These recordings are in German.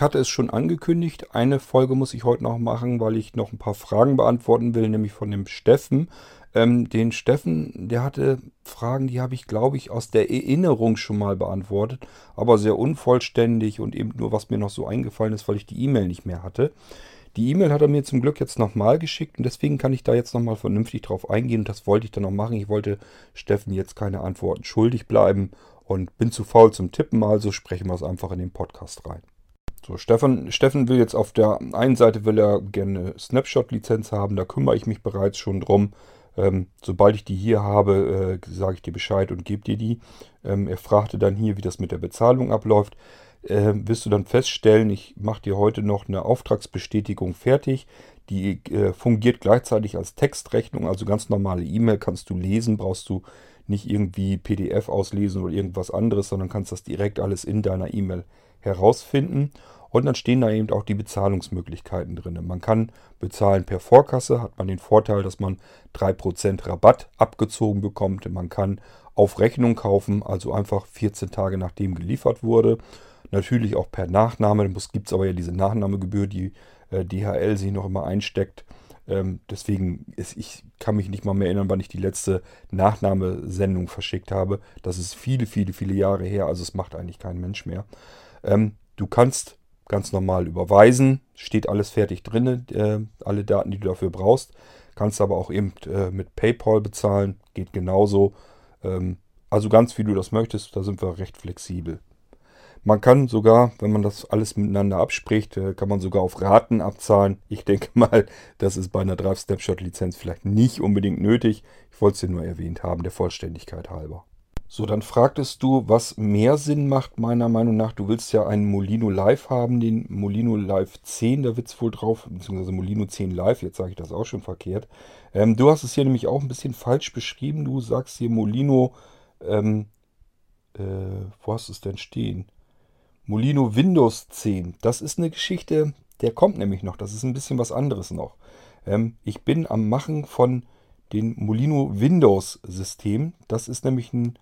Ich hatte es schon angekündigt. Eine Folge muss ich heute noch machen, weil ich noch ein paar Fragen beantworten will, nämlich von dem Steffen. Ähm, den Steffen, der hatte Fragen, die habe ich, glaube ich, aus der Erinnerung schon mal beantwortet, aber sehr unvollständig und eben nur, was mir noch so eingefallen ist, weil ich die E-Mail nicht mehr hatte. Die E-Mail hat er mir zum Glück jetzt nochmal geschickt und deswegen kann ich da jetzt nochmal vernünftig drauf eingehen und das wollte ich dann noch machen. Ich wollte Steffen jetzt keine Antworten schuldig bleiben und bin zu faul zum Tippen, also sprechen wir es einfach in den Podcast rein. So, Steffen, Steffen will jetzt auf der einen Seite will er gerne Snapshot-Lizenz haben, da kümmere ich mich bereits schon drum. Ähm, sobald ich die hier habe, äh, sage ich dir Bescheid und gebe dir die. Ähm, er fragte dann hier, wie das mit der Bezahlung abläuft äh, wirst du dann feststellen, ich mache dir heute noch eine Auftragsbestätigung fertig. Die äh, fungiert gleichzeitig als Textrechnung, also ganz normale E-Mail kannst du lesen, brauchst du nicht irgendwie PDF auslesen oder irgendwas anderes, sondern kannst das direkt alles in deiner E-Mail herausfinden. Und dann stehen da eben auch die Bezahlungsmöglichkeiten drin. Man kann bezahlen per Vorkasse, hat man den Vorteil, dass man 3% Rabatt abgezogen bekommt. Man kann auf Rechnung kaufen, also einfach 14 Tage nachdem geliefert wurde. Natürlich auch per Nachname. Es gibt aber ja diese Nachnahmegebühr, die äh, DHL sich noch immer einsteckt. Ähm, deswegen ist, ich kann mich nicht mal mehr erinnern, wann ich die letzte Nachnahmesendung verschickt habe. Das ist viele, viele, viele Jahre her. Also es macht eigentlich kein Mensch mehr. Ähm, du kannst ganz normal überweisen. Steht alles fertig drin, äh, alle Daten, die du dafür brauchst. Kannst aber auch eben äh, mit PayPal bezahlen. Geht genauso. Ähm, also ganz wie du das möchtest. Da sind wir recht flexibel. Man kann sogar, wenn man das alles miteinander abspricht, äh, kann man sogar auf Raten abzahlen. Ich denke mal, das ist bei einer Drive-Snapshot-Lizenz vielleicht nicht unbedingt nötig. Ich wollte es dir nur erwähnt haben, der Vollständigkeit halber. So, dann fragtest du, was mehr Sinn macht, meiner Meinung nach. Du willst ja einen Molino Live haben, den Molino Live 10, da wird es wohl drauf, beziehungsweise Molino 10 Live, jetzt sage ich das auch schon verkehrt. Ähm, du hast es hier nämlich auch ein bisschen falsch beschrieben. Du sagst hier Molino, ähm, äh, wo hast du es denn stehen? Molino Windows 10. Das ist eine Geschichte, der kommt nämlich noch. Das ist ein bisschen was anderes noch. Ähm, ich bin am Machen von dem Molino Windows System. Das ist nämlich ein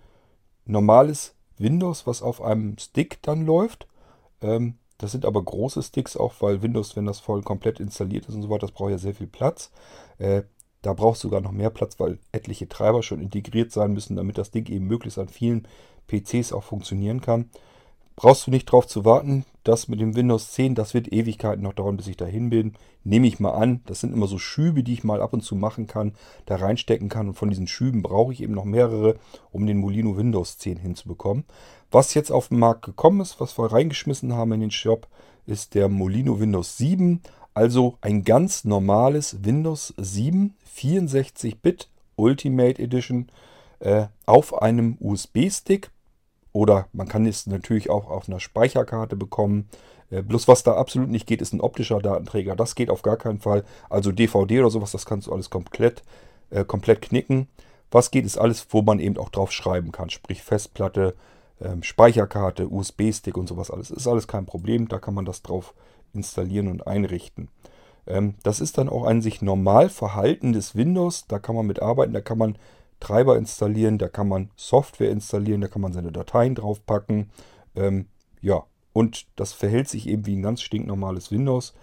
normales Windows, was auf einem Stick dann läuft. Ähm, das sind aber große Sticks auch, weil Windows, wenn das voll komplett installiert ist und so weiter, das braucht ja sehr viel Platz. Äh, da braucht sogar noch mehr Platz, weil etliche Treiber schon integriert sein müssen, damit das Ding eben möglichst an vielen PCs auch funktionieren kann brauchst du nicht drauf zu warten. Das mit dem Windows 10, das wird Ewigkeiten noch dauern, bis ich dahin bin. Nehme ich mal an. Das sind immer so Schübe, die ich mal ab und zu machen kann, da reinstecken kann. Und von diesen Schüben brauche ich eben noch mehrere, um den Molino Windows 10 hinzubekommen. Was jetzt auf den Markt gekommen ist, was wir reingeschmissen haben in den Shop, ist der Molino Windows 7. Also ein ganz normales Windows 7 64-Bit Ultimate Edition äh, auf einem USB-Stick oder man kann es natürlich auch auf einer Speicherkarte bekommen. Äh, bloß was da absolut nicht geht, ist ein optischer Datenträger. Das geht auf gar keinen Fall. Also DVD oder sowas, das kannst du alles komplett, äh, komplett knicken. Was geht, ist alles, wo man eben auch drauf schreiben kann. Sprich Festplatte, ähm, Speicherkarte, USB-Stick und sowas alles. Ist alles kein Problem. Da kann man das drauf installieren und einrichten. Ähm, das ist dann auch ein sich normal verhaltendes Windows. Da kann man mit arbeiten. Da kann man Treiber installieren, da kann man Software installieren, da kann man seine Dateien draufpacken. Ähm, ja, und das verhält sich eben wie ein ganz stinknormales Windows.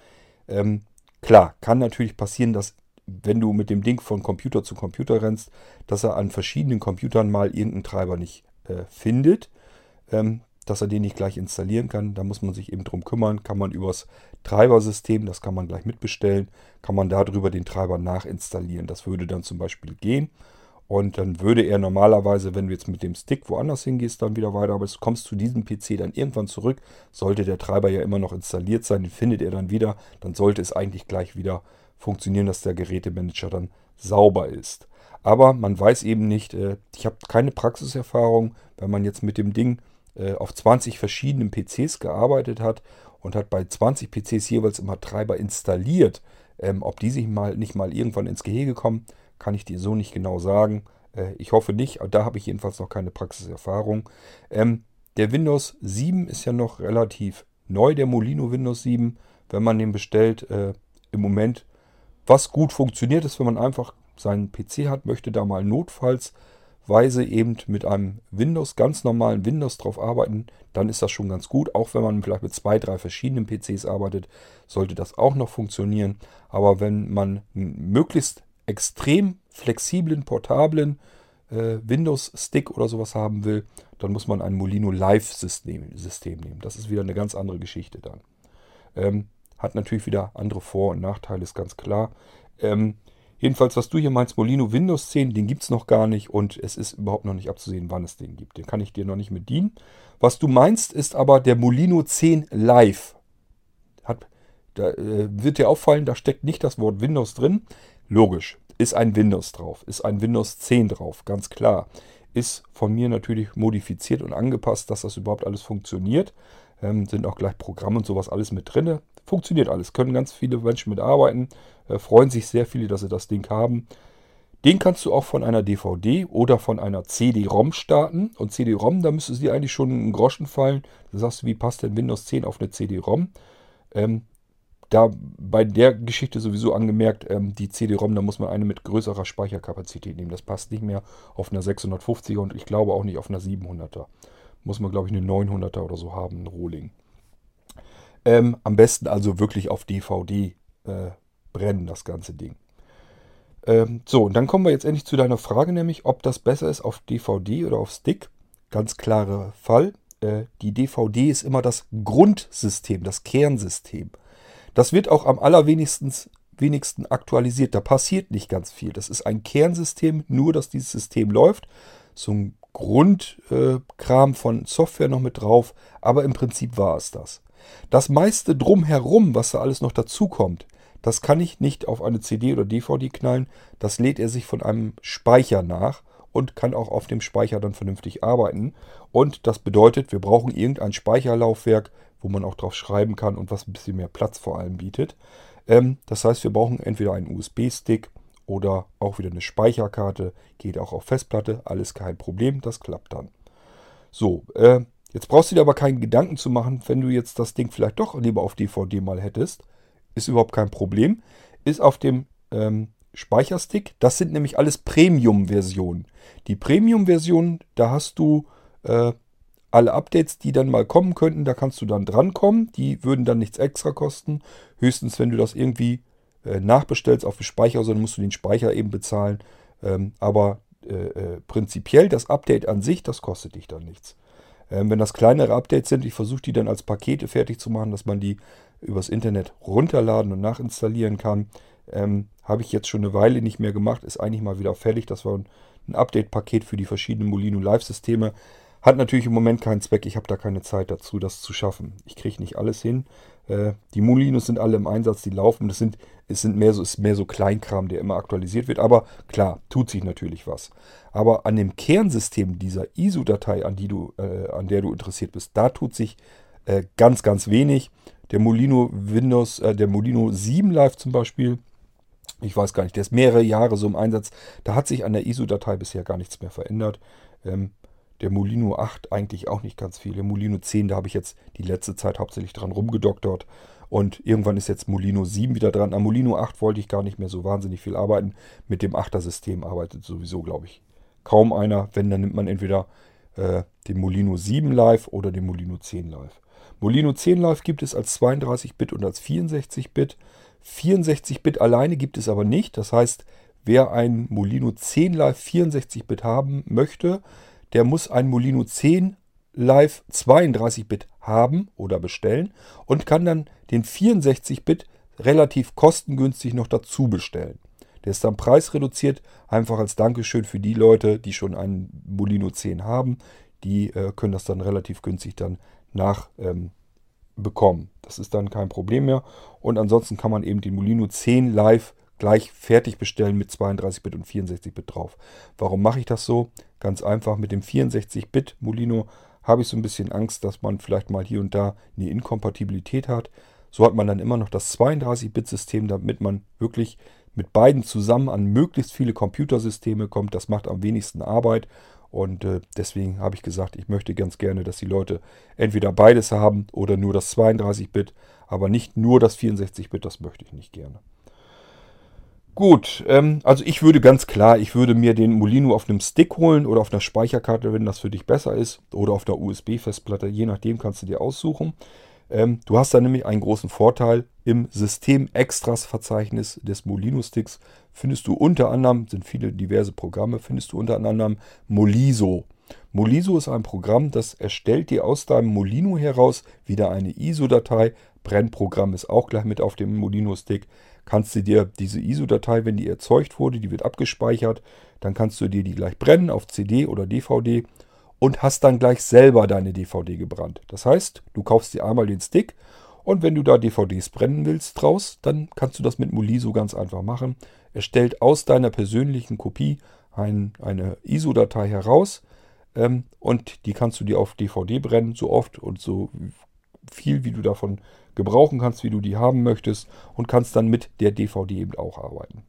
Ähm, klar, kann natürlich passieren, dass wenn du mit dem Ding von Computer zu Computer rennst, dass er an verschiedenen Computern mal irgendeinen Treiber nicht äh, findet, ähm, dass er den nicht gleich installieren kann. Da muss man sich eben drum kümmern. Kann man übers Treibersystem, das kann man gleich mitbestellen, kann man darüber den Treiber nachinstallieren. Das würde dann zum Beispiel gehen. Und dann würde er normalerweise, wenn du jetzt mit dem Stick woanders hingehst, dann wieder weiter, aber du kommst zu diesem PC dann irgendwann zurück, sollte der Treiber ja immer noch installiert sein, den findet er dann wieder, dann sollte es eigentlich gleich wieder funktionieren, dass der Gerätemanager dann sauber ist. Aber man weiß eben nicht, äh, ich habe keine Praxiserfahrung, wenn man jetzt mit dem Ding äh, auf 20 verschiedenen PCs gearbeitet hat und hat bei 20 PCs jeweils immer Treiber installiert, ähm, ob die sich mal nicht mal irgendwann ins Gehege kommen, kann ich dir so nicht genau sagen. Äh, ich hoffe nicht, da habe ich jedenfalls noch keine Praxiserfahrung. Ähm, der Windows 7 ist ja noch relativ neu, der Molino Windows 7. Wenn man den bestellt, äh, im Moment, was gut funktioniert ist, wenn man einfach seinen PC hat, möchte da mal notfalls Weise eben mit einem Windows, ganz normalen Windows drauf arbeiten, dann ist das schon ganz gut. Auch wenn man vielleicht mit zwei, drei verschiedenen PCs arbeitet, sollte das auch noch funktionieren. Aber wenn man möglichst extrem flexiblen, portablen äh, Windows-Stick oder sowas haben will, dann muss man ein Molino Live-System System nehmen. Das ist wieder eine ganz andere Geschichte dann. Ähm, hat natürlich wieder andere Vor- und Nachteile, ist ganz klar. Ähm, Jedenfalls, was du hier meinst, Molino Windows 10, den gibt es noch gar nicht und es ist überhaupt noch nicht abzusehen, wann es den gibt. Den kann ich dir noch nicht mit dienen. Was du meinst, ist aber der Molino 10 Live. Hat, da äh, wird dir auffallen, da steckt nicht das Wort Windows drin. Logisch, ist ein Windows drauf, ist ein Windows 10 drauf, ganz klar. Ist von mir natürlich modifiziert und angepasst, dass das überhaupt alles funktioniert. Ähm, sind auch gleich Programme und sowas alles mit drin. Funktioniert alles, können ganz viele Menschen mitarbeiten. Äh, freuen sich sehr viele, dass sie das Ding haben. Den kannst du auch von einer DVD oder von einer CD-ROM starten. Und CD-ROM, da müsste dir eigentlich schon einen Groschen fallen. Da sagst du, wie passt denn Windows 10 auf eine CD-ROM? Ähm, da bei der Geschichte sowieso angemerkt, ähm, die CD-ROM, da muss man eine mit größerer Speicherkapazität nehmen. Das passt nicht mehr auf einer 650er und ich glaube auch nicht auf einer 700er. Muss man, glaube ich, eine 900er oder so haben, ein Rohling. Ähm, am besten also wirklich auf DVD äh, brennen, das ganze Ding. Ähm, so, und dann kommen wir jetzt endlich zu deiner Frage, nämlich ob das besser ist auf DVD oder auf Stick. Ganz klarer Fall. Äh, die DVD ist immer das Grundsystem, das Kernsystem. Das wird auch am allerwenigsten wenigsten aktualisiert. Da passiert nicht ganz viel. Das ist ein Kernsystem, nur dass dieses System läuft. So ein Grundkram äh, von Software noch mit drauf, aber im Prinzip war es das. Das meiste drumherum, was da alles noch dazukommt, das kann ich nicht auf eine CD oder DVD knallen. Das lädt er sich von einem Speicher nach und kann auch auf dem Speicher dann vernünftig arbeiten. Und das bedeutet, wir brauchen irgendein Speicherlaufwerk, wo man auch drauf schreiben kann und was ein bisschen mehr Platz vor allem bietet. Ähm, das heißt, wir brauchen entweder einen USB-Stick oder auch wieder eine Speicherkarte. Geht auch auf Festplatte, alles kein Problem, das klappt dann. So, äh, jetzt brauchst du dir aber keinen Gedanken zu machen, wenn du jetzt das Ding vielleicht doch lieber auf DVD mal hättest ist überhaupt kein Problem. Ist auf dem ähm, Speicherstick. Das sind nämlich alles Premium-Versionen. Die Premium-Version, da hast du äh, alle Updates, die dann mal kommen könnten. Da kannst du dann drankommen. Die würden dann nichts extra kosten. Höchstens, wenn du das irgendwie äh, nachbestellst auf dem Speicher, dann musst du den Speicher eben bezahlen. Ähm, aber äh, äh, prinzipiell das Update an sich, das kostet dich dann nichts. Ähm, wenn das kleinere Updates sind, ich versuche die dann als Pakete fertig zu machen, dass man die übers Internet runterladen und nachinstallieren kann. Ähm, Habe ich jetzt schon eine Weile nicht mehr gemacht, ist eigentlich mal wieder fertig. Das war ein Update-Paket für die verschiedenen Molino Live-Systeme. Hat natürlich im Moment keinen Zweck, ich habe da keine Zeit dazu, das zu schaffen. Ich kriege nicht alles hin. Äh, die Molinos sind alle im Einsatz, die laufen. Das sind, es sind mehr so, ist mehr so Kleinkram, der immer aktualisiert wird. Aber klar, tut sich natürlich was. Aber an dem Kernsystem dieser ISO-Datei, an, die äh, an der du interessiert bist, da tut sich äh, ganz, ganz wenig. Der Molino Windows, äh, der Molino 7 Live zum Beispiel, ich weiß gar nicht, der ist mehrere Jahre so im Einsatz. Da hat sich an der ISO-Datei bisher gar nichts mehr verändert. Ähm, der Molino 8 eigentlich auch nicht ganz viel. Der Molino 10, da habe ich jetzt die letzte Zeit hauptsächlich dran rumgedoktert. Und irgendwann ist jetzt Molino 7 wieder dran. Am Molino 8 wollte ich gar nicht mehr so wahnsinnig viel arbeiten. Mit dem 8er System arbeitet sowieso, glaube ich, kaum einer. Wenn, dann nimmt man entweder äh, den Molino 7 Live oder den Molino 10 Live. Molino 10 Live gibt es als 32-Bit und als 64-Bit. 64-Bit alleine gibt es aber nicht. Das heißt, wer ein Molino 10 Live 64-Bit haben möchte, der muss ein Molino 10 Live 32-Bit haben oder bestellen und kann dann den 64-Bit relativ kostengünstig noch dazu bestellen. Der ist dann preisreduziert, einfach als Dankeschön für die Leute, die schon einen Molino 10 haben. Die äh, können das dann relativ günstig dann nachbekommen. Ähm, das ist dann kein Problem mehr. Und ansonsten kann man eben den Molino 10 live gleich fertig bestellen mit 32-Bit und 64-Bit drauf. Warum mache ich das so? Ganz einfach, mit dem 64-Bit Molino habe ich so ein bisschen Angst, dass man vielleicht mal hier und da eine Inkompatibilität hat. So hat man dann immer noch das 32-Bit-System, damit man wirklich mit beiden zusammen an möglichst viele Computersysteme kommt. Das macht am wenigsten Arbeit. Und äh, deswegen habe ich gesagt, ich möchte ganz gerne, dass die Leute entweder beides haben oder nur das 32-Bit, aber nicht nur das 64-Bit, das möchte ich nicht gerne. Gut, ähm, also ich würde ganz klar, ich würde mir den Molino auf einem Stick holen oder auf einer Speicherkarte, wenn das für dich besser ist, oder auf einer USB-Festplatte, je nachdem kannst du dir aussuchen. Ähm, du hast da nämlich einen großen Vorteil. Im System-Extras-Verzeichnis des Molino-Sticks findest du unter anderem, sind viele diverse Programme, findest du unter anderem Moliso. Moliso ist ein Programm, das erstellt dir aus deinem Molino heraus wieder eine ISO-Datei. Brennprogramm ist auch gleich mit auf dem Molino-Stick kannst du dir diese ISO-Datei, wenn die erzeugt wurde, die wird abgespeichert, dann kannst du dir die gleich brennen auf CD oder DVD und hast dann gleich selber deine DVD gebrannt. Das heißt, du kaufst dir einmal den Stick und wenn du da DVDs brennen willst draus, dann kannst du das mit Moliso ganz einfach machen. Er stellt aus deiner persönlichen Kopie ein, eine ISO-Datei heraus ähm, und die kannst du dir auf DVD brennen, so oft und so viel, wie du davon gebrauchen kannst, wie du die haben möchtest und kannst dann mit der DVD eben auch arbeiten.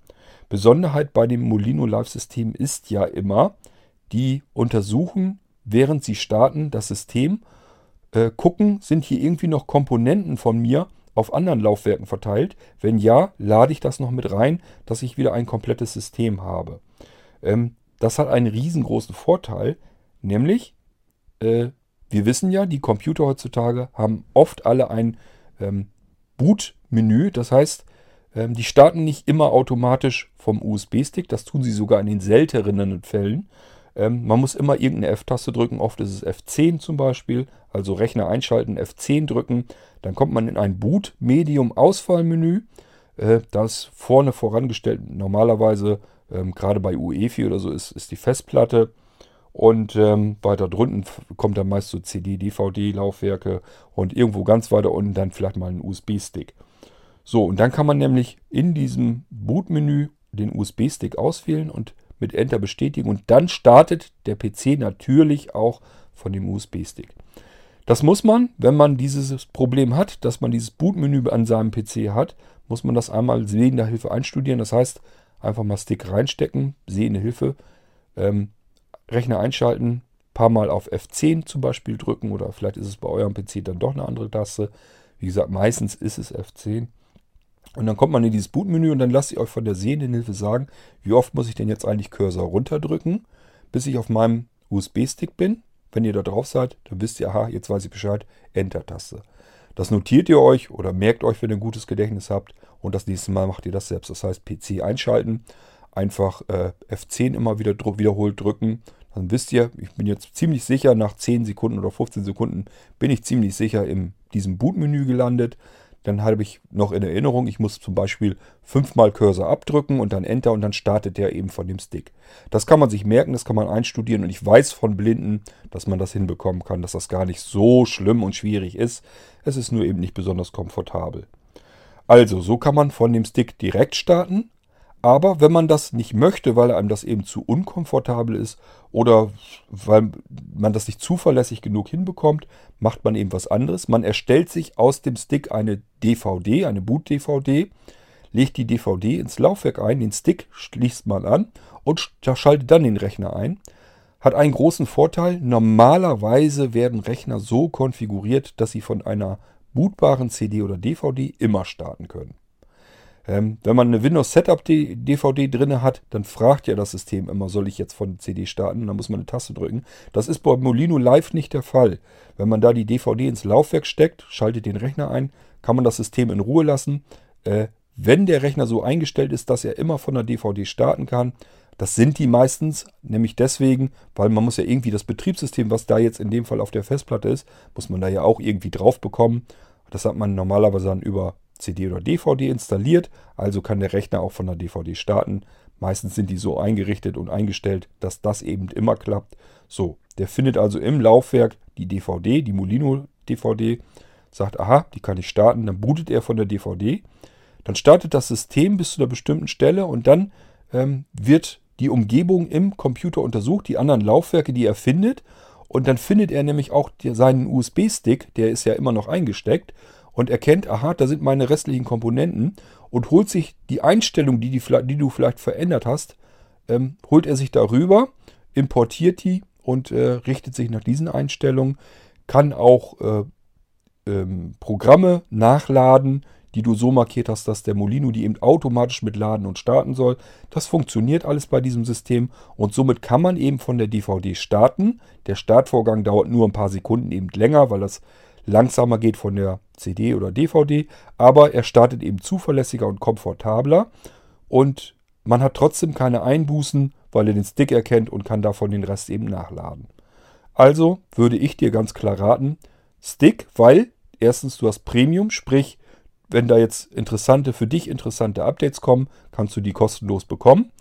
Besonderheit bei dem Molino Live-System ist ja immer, die untersuchen, während sie starten, das System, äh, gucken, sind hier irgendwie noch Komponenten von mir auf anderen Laufwerken verteilt. Wenn ja, lade ich das noch mit rein, dass ich wieder ein komplettes System habe. Ähm, das hat einen riesengroßen Vorteil, nämlich, äh, wir wissen ja, die Computer heutzutage haben oft alle ein ähm, Boot-Menü. Das heißt, ähm, die starten nicht immer automatisch vom USB-Stick. Das tun sie sogar in den selteneren Fällen. Ähm, man muss immer irgendeine F-Taste drücken. Oft ist es F10 zum Beispiel. Also Rechner einschalten, F10 drücken. Dann kommt man in ein Boot-Medium-Auswahlmenü. Äh, das vorne vorangestellt normalerweise, ähm, gerade bei UEFI oder so, ist, ist die Festplatte. Und ähm, weiter drunten kommt dann meist so CD, DVD-Laufwerke und irgendwo ganz weiter unten dann vielleicht mal ein USB-Stick. So, und dann kann man nämlich in diesem Bootmenü den USB-Stick auswählen und mit Enter bestätigen und dann startet der PC natürlich auch von dem USB-Stick. Das muss man, wenn man dieses Problem hat, dass man dieses Bootmenü an seinem PC hat, muss man das einmal sehender Hilfe einstudieren. Das heißt, einfach mal Stick reinstecken, sehende Hilfe. Ähm, Rechner einschalten, paar Mal auf F10 zum Beispiel drücken oder vielleicht ist es bei eurem PC dann doch eine andere Taste. Wie gesagt, meistens ist es F10. Und dann kommt man in dieses Bootmenü und dann lasst ihr euch von der sehenden Hilfe sagen, wie oft muss ich denn jetzt eigentlich Cursor runterdrücken, bis ich auf meinem USB-Stick bin. Wenn ihr da drauf seid, dann wisst ihr, aha, jetzt weiß ich Bescheid, Enter-Taste. Das notiert ihr euch oder merkt euch, wenn ihr ein gutes Gedächtnis habt und das nächste Mal macht ihr das selbst. Das heißt, PC einschalten, einfach äh, F10 immer wieder wiederholt drücken dann wisst ihr, ich bin jetzt ziemlich sicher, nach 10 Sekunden oder 15 Sekunden bin ich ziemlich sicher in diesem Bootmenü gelandet. Dann habe ich noch in Erinnerung, ich muss zum Beispiel fünfmal Cursor abdrücken und dann Enter und dann startet der eben von dem Stick. Das kann man sich merken, das kann man einstudieren und ich weiß von Blinden, dass man das hinbekommen kann, dass das gar nicht so schlimm und schwierig ist. Es ist nur eben nicht besonders komfortabel. Also, so kann man von dem Stick direkt starten. Aber wenn man das nicht möchte, weil einem das eben zu unkomfortabel ist oder weil man das nicht zuverlässig genug hinbekommt, macht man eben was anderes. Man erstellt sich aus dem Stick eine DVD, eine Boot-DVD, legt die DVD ins Laufwerk ein, den Stick schließt man an und schaltet dann den Rechner ein. Hat einen großen Vorteil. Normalerweise werden Rechner so konfiguriert, dass sie von einer bootbaren CD oder DVD immer starten können. Ähm, wenn man eine Windows Setup DVD drin hat, dann fragt ja das System immer, soll ich jetzt von CD starten? Dann muss man eine Taste drücken. Das ist bei Molino Live nicht der Fall. Wenn man da die DVD ins Laufwerk steckt, schaltet den Rechner ein, kann man das System in Ruhe lassen. Äh, wenn der Rechner so eingestellt ist, dass er immer von der DVD starten kann, das sind die meistens, nämlich deswegen, weil man muss ja irgendwie das Betriebssystem, was da jetzt in dem Fall auf der Festplatte ist, muss man da ja auch irgendwie drauf bekommen. Das hat man normalerweise dann über CD oder DVD installiert, also kann der Rechner auch von der DVD starten. Meistens sind die so eingerichtet und eingestellt, dass das eben immer klappt. So, der findet also im Laufwerk die DVD, die Molino DVD, sagt, aha, die kann ich starten, dann bootet er von der DVD. Dann startet das System bis zu einer bestimmten Stelle und dann ähm, wird die Umgebung im Computer untersucht, die anderen Laufwerke, die er findet. Und dann findet er nämlich auch seinen USB-Stick, der ist ja immer noch eingesteckt und erkennt, aha, da sind meine restlichen Komponenten und holt sich die Einstellung, die, die, die du vielleicht verändert hast, ähm, holt er sich darüber, importiert die und äh, richtet sich nach diesen Einstellungen, kann auch äh, ähm, Programme nachladen, die du so markiert hast, dass der Molino die eben automatisch mit laden und starten soll. Das funktioniert alles bei diesem System und somit kann man eben von der DVD starten. Der Startvorgang dauert nur ein paar Sekunden eben länger, weil das langsamer geht von der CD oder DVD, aber er startet eben zuverlässiger und komfortabler und man hat trotzdem keine Einbußen, weil er den Stick erkennt und kann davon den Rest eben nachladen. Also würde ich dir ganz klar raten, Stick, weil erstens du hast Premium, sprich, wenn da jetzt interessante, für dich interessante Updates kommen, kannst du die kostenlos bekommen.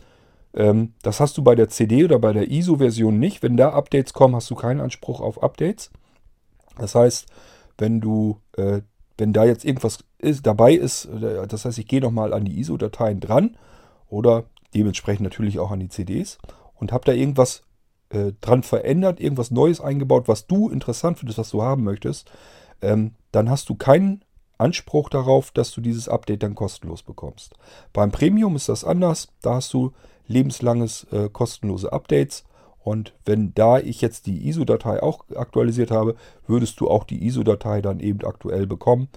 Ähm, das hast du bei der CD oder bei der ISO-Version nicht. Wenn da Updates kommen, hast du keinen Anspruch auf Updates. Das heißt, wenn du, äh, wenn da jetzt irgendwas ist, dabei ist, das heißt, ich gehe nochmal an die ISO-Dateien dran oder dementsprechend natürlich auch an die CDs und habe da irgendwas äh, dran verändert, irgendwas Neues eingebaut, was du interessant findest, was du haben möchtest, ähm, dann hast du keinen Anspruch darauf, dass du dieses Update dann kostenlos bekommst. Beim Premium ist das anders. Da hast du lebenslanges äh, kostenlose Updates. Und wenn da ich jetzt die ISO-Datei auch aktualisiert habe, würdest du auch die ISO-Datei dann eben aktuell bekommen.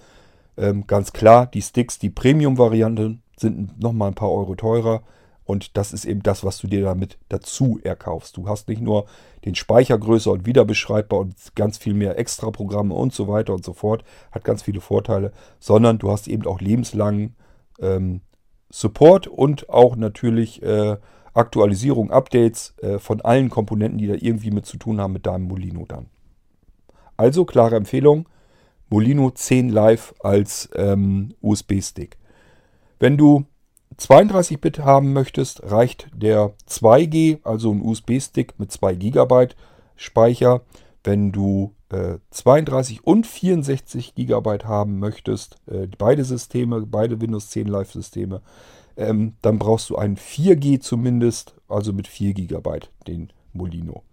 Ähm, ganz klar, die Sticks, die Premium-Varianten sind nochmal ein paar Euro teurer. Und das ist eben das, was du dir damit dazu erkaufst. Du hast nicht nur den Speicher größer und wiederbeschreibbar und ganz viel mehr Extra-Programme und so weiter und so fort. Hat ganz viele Vorteile, sondern du hast eben auch lebenslangen ähm, Support und auch natürlich äh, Aktualisierung, Updates äh, von allen Komponenten, die da irgendwie mit zu tun haben mit deinem Molino dann. Also klare Empfehlung, Molino 10 Live als ähm, USB-Stick. Wenn du 32-Bit haben möchtest, reicht der 2G, also ein USB-Stick mit 2 GB Speicher. Wenn du äh, 32 und 64 GB haben möchtest, äh, beide Systeme, beide Windows 10 Live-Systeme, ähm, dann brauchst du einen 4G zumindest, also mit 4 GB den Molino.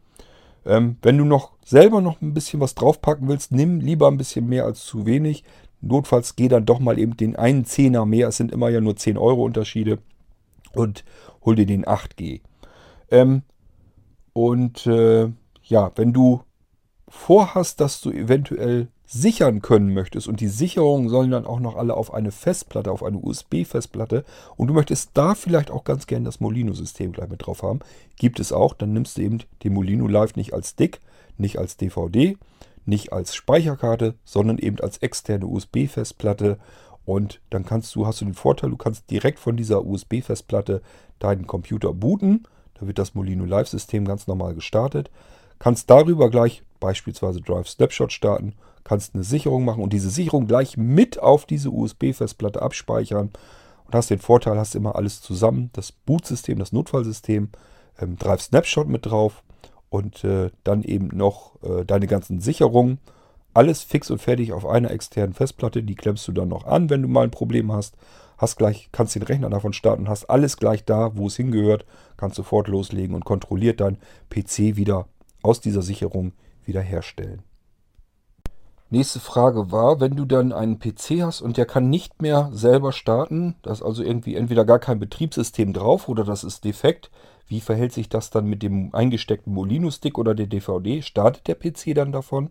Ähm, wenn du noch selber noch ein bisschen was draufpacken willst, nimm lieber ein bisschen mehr als zu wenig. Notfalls geh dann doch mal eben den einen Zehner mehr. Es sind immer ja nur 10 Euro Unterschiede. Und hol dir den 8G. Ähm, und äh, ja, wenn du vorhast, dass du eventuell sichern können möchtest und die Sicherungen sollen dann auch noch alle auf eine Festplatte, auf eine USB-Festplatte und du möchtest da vielleicht auch ganz gerne das Molino-System gleich mit drauf haben, gibt es auch. Dann nimmst du eben den Molino Live nicht als Stick, nicht als DVD, nicht als Speicherkarte, sondern eben als externe USB-Festplatte. Und dann kannst du, hast du den Vorteil, du kannst direkt von dieser USB-Festplatte deinen Computer booten. Da wird das Molino Live-System ganz normal gestartet. Kannst darüber gleich beispielsweise Drive Snapshot starten, kannst eine Sicherung machen und diese Sicherung gleich mit auf diese USB-Festplatte abspeichern. Und hast den Vorteil, hast immer alles zusammen, das Bootsystem, das Notfallsystem, ähm, Drive Snapshot mit drauf und äh, dann eben noch äh, deine ganzen Sicherungen. Alles fix und fertig auf einer externen Festplatte. Die klemmst du dann noch an, wenn du mal ein Problem hast. Hast gleich, kannst den Rechner davon starten, hast alles gleich da, wo es hingehört, kannst sofort loslegen und kontrolliert dein PC wieder aus dieser Sicherung wiederherstellen. Nächste Frage war, wenn du dann einen PC hast und der kann nicht mehr selber starten, da ist also irgendwie entweder gar kein Betriebssystem drauf oder das ist defekt, wie verhält sich das dann mit dem eingesteckten Molino-Stick oder der DVD? Startet der PC dann davon?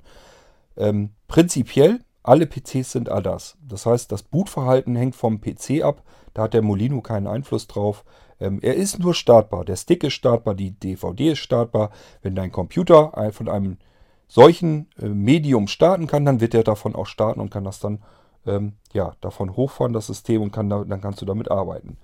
Ähm, prinzipiell, alle PCs sind ADAS. Das heißt, das Bootverhalten hängt vom PC ab. Da hat der Molino keinen Einfluss drauf. Ähm, er ist nur startbar. Der Stick ist startbar, die DVD ist startbar. Wenn dein Computer von einem solchen äh, Medium starten kann, dann wird er davon auch starten und kann das dann ähm, ja, davon hochfahren, das System, und kann da, dann kannst du damit arbeiten.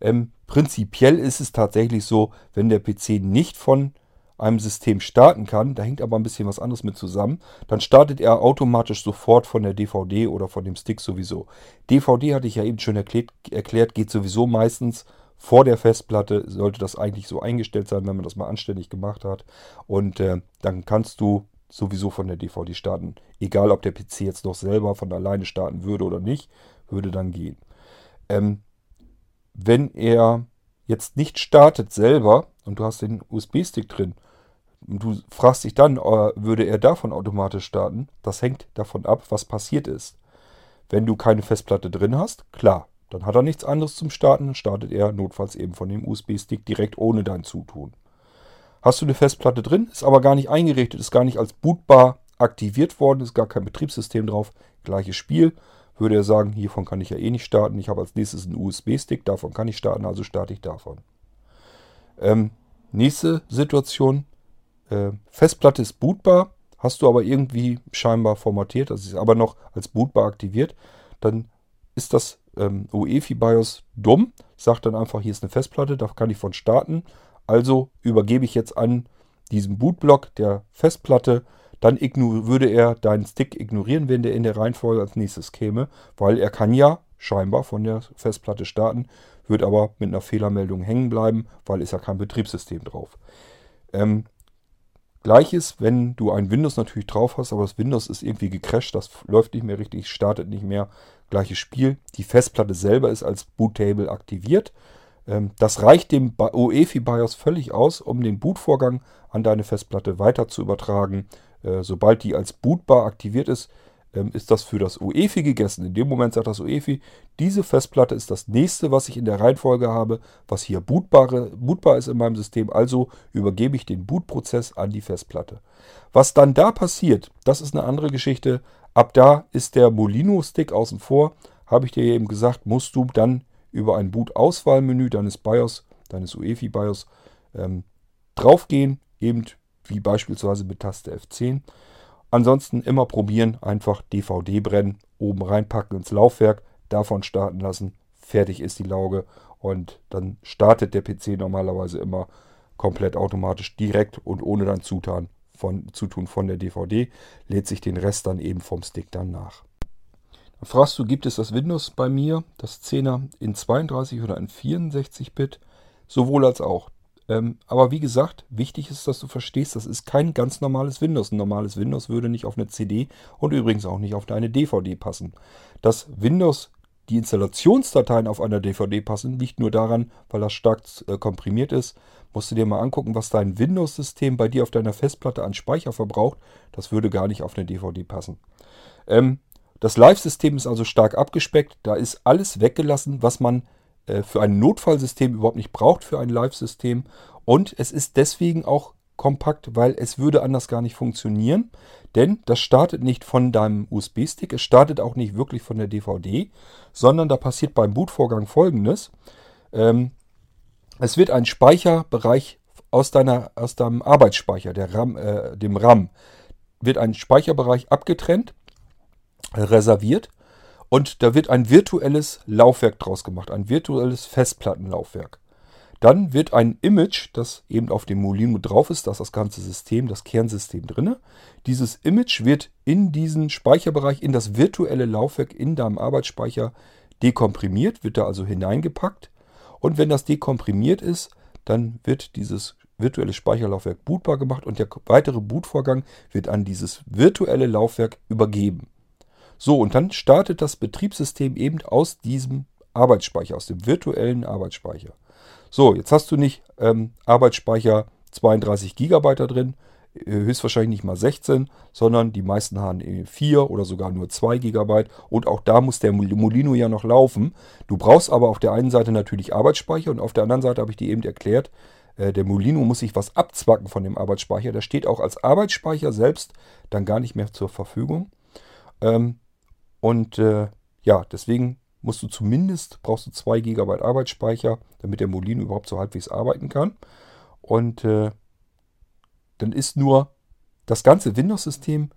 Ähm, prinzipiell ist es tatsächlich so, wenn der PC nicht von einem System starten kann, da hängt aber ein bisschen was anderes mit zusammen, dann startet er automatisch sofort von der DVD oder von dem Stick sowieso. DVD hatte ich ja eben schon erklärt, erklärt geht sowieso meistens vor der Festplatte, sollte das eigentlich so eingestellt sein, wenn man das mal anständig gemacht hat. Und äh, dann kannst du sowieso von der DVD starten. Egal, ob der PC jetzt noch selber von alleine starten würde oder nicht, würde dann gehen. Ähm, wenn er jetzt nicht startet selber und du hast den USB-Stick drin und du fragst dich dann, äh, würde er davon automatisch starten? Das hängt davon ab, was passiert ist. Wenn du keine Festplatte drin hast, klar, dann hat er nichts anderes zum Starten, dann startet er notfalls eben von dem USB-Stick direkt ohne dein Zutun. Hast du eine Festplatte drin, ist aber gar nicht eingerichtet, ist gar nicht als bootbar aktiviert worden, ist gar kein Betriebssystem drauf, gleiches Spiel würde er sagen, hiervon kann ich ja eh nicht starten. Ich habe als nächstes einen USB-Stick, davon kann ich starten, also starte ich davon. Ähm, nächste Situation, äh, Festplatte ist bootbar, hast du aber irgendwie scheinbar formatiert, das ist aber noch als bootbar aktiviert, dann ist das ähm, UEFI BIOS dumm, sagt dann einfach, hier ist eine Festplatte, da kann ich von starten. Also übergebe ich jetzt an diesen Bootblock der Festplatte, dann würde er deinen Stick ignorieren, wenn der in der Reihenfolge als nächstes käme, weil er kann ja scheinbar von der Festplatte starten, wird aber mit einer Fehlermeldung hängen bleiben, weil ist ja kein Betriebssystem drauf. Ähm, Gleiches, wenn du ein Windows natürlich drauf hast, aber das Windows ist irgendwie gecrashed, das läuft nicht mehr richtig, startet nicht mehr. Gleiches Spiel. Die Festplatte selber ist als Boottable aktiviert. Ähm, das reicht dem UEFI BIOS völlig aus, um den Bootvorgang an deine Festplatte weiter zu übertragen. Äh, sobald die als bootbar aktiviert ist, ähm, ist das für das UEFI gegessen. In dem Moment sagt das UEFI, diese Festplatte ist das nächste, was ich in der Reihenfolge habe, was hier bootbare, bootbar ist in meinem System. Also übergebe ich den Bootprozess an die Festplatte. Was dann da passiert, das ist eine andere Geschichte. Ab da ist der Molino-Stick außen vor. Habe ich dir eben gesagt, musst du dann über ein Boot-Auswahlmenü deines BIOS, deines UEFI BIOS, ähm, draufgehen, eben wie beispielsweise mit Taste F10. Ansonsten immer probieren, einfach DVD brennen, oben reinpacken ins Laufwerk, davon starten lassen, fertig ist die Lauge und dann startet der PC normalerweise immer komplett automatisch direkt und ohne dann Zutun von, Zutun von der DVD, lädt sich den Rest dann eben vom Stick dann nach. Dann fragst du, gibt es das Windows bei mir, das 10er in 32 oder in 64 Bit? Sowohl als auch. Ähm, aber wie gesagt, wichtig ist, dass du verstehst, das ist kein ganz normales Windows. Ein normales Windows würde nicht auf eine CD und übrigens auch nicht auf deine DVD passen. Dass Windows die Installationsdateien auf einer DVD passen, liegt nur daran, weil das stark äh, komprimiert ist. Musst du dir mal angucken, was dein Windows-System bei dir auf deiner Festplatte an Speicher verbraucht. Das würde gar nicht auf eine DVD passen. Ähm, das Live-System ist also stark abgespeckt. Da ist alles weggelassen, was man äh, für ein Notfallsystem überhaupt nicht braucht, für ein Live-System. Und es ist deswegen auch kompakt, weil es würde anders gar nicht funktionieren. Denn das startet nicht von deinem USB-Stick, es startet auch nicht wirklich von der DVD, sondern da passiert beim Bootvorgang folgendes. Ähm, es wird ein Speicherbereich aus, deiner, aus deinem Arbeitsspeicher, RAM, äh, dem RAM, wird ein Speicherbereich abgetrennt, reserviert und da wird ein virtuelles Laufwerk draus gemacht, ein virtuelles Festplattenlaufwerk. Dann wird ein Image, das eben auf dem Molino drauf ist, das ist das ganze System, das Kernsystem drin. Dieses Image wird in diesen Speicherbereich, in das virtuelle Laufwerk in deinem Arbeitsspeicher dekomprimiert, wird da also hineingepackt. Und wenn das dekomprimiert ist, dann wird dieses virtuelle Speicherlaufwerk bootbar gemacht und der weitere Bootvorgang wird an dieses virtuelle Laufwerk übergeben. So, und dann startet das Betriebssystem eben aus diesem Arbeitsspeicher, aus dem virtuellen Arbeitsspeicher. So, jetzt hast du nicht ähm, Arbeitsspeicher 32 GB da drin, äh, höchstwahrscheinlich nicht mal 16, sondern die meisten haben 4 oder sogar nur 2 GB. Und auch da muss der Molino ja noch laufen. Du brauchst aber auf der einen Seite natürlich Arbeitsspeicher und auf der anderen Seite habe ich dir eben erklärt, äh, der Molino muss sich was abzwacken von dem Arbeitsspeicher. Der steht auch als Arbeitsspeicher selbst dann gar nicht mehr zur Verfügung. Ähm, und äh, ja, deswegen musst du zumindest, brauchst du 2 GB Arbeitsspeicher, damit der Molino überhaupt so halbwegs arbeiten kann. Und äh, dann ist nur das ganze Windows-System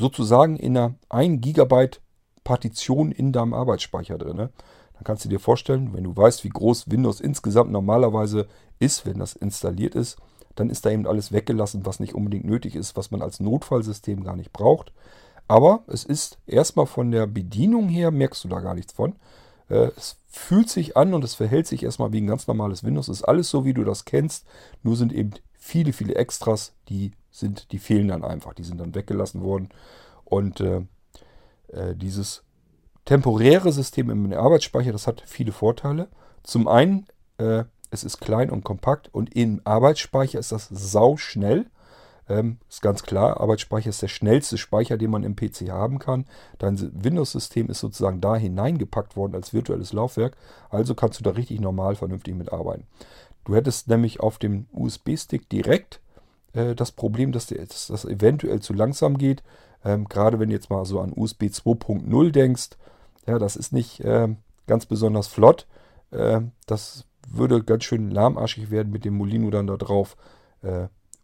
sozusagen in einer 1 GB Partition in deinem Arbeitsspeicher drin. Ne? Dann kannst du dir vorstellen, wenn du weißt, wie groß Windows insgesamt normalerweise ist, wenn das installiert ist, dann ist da eben alles weggelassen, was nicht unbedingt nötig ist, was man als Notfallsystem gar nicht braucht. Aber es ist erstmal von der Bedienung her, merkst du da gar nichts von. Äh, es fühlt sich an und es verhält sich erstmal wie ein ganz normales Windows. Es ist alles so, wie du das kennst. Nur sind eben viele, viele Extras, die sind, die fehlen dann einfach. Die sind dann weggelassen worden. Und äh, äh, dieses temporäre System im Arbeitsspeicher, das hat viele Vorteile. Zum einen, äh, es ist klein und kompakt und im Arbeitsspeicher ist das sau schnell. Ähm, ist ganz klar, Arbeitsspeicher ist der schnellste Speicher, den man im PC haben kann. Dein Windows-System ist sozusagen da hineingepackt worden als virtuelles Laufwerk. Also kannst du da richtig normal vernünftig mitarbeiten. Du hättest nämlich auf dem USB-Stick direkt äh, das Problem, dass, das eventuell zu langsam geht. Ähm, gerade wenn du jetzt mal so an USB 2.0 denkst, Ja, das ist nicht äh, ganz besonders flott. Äh, das würde ganz schön lahmarschig werden mit dem Molino dann da drauf.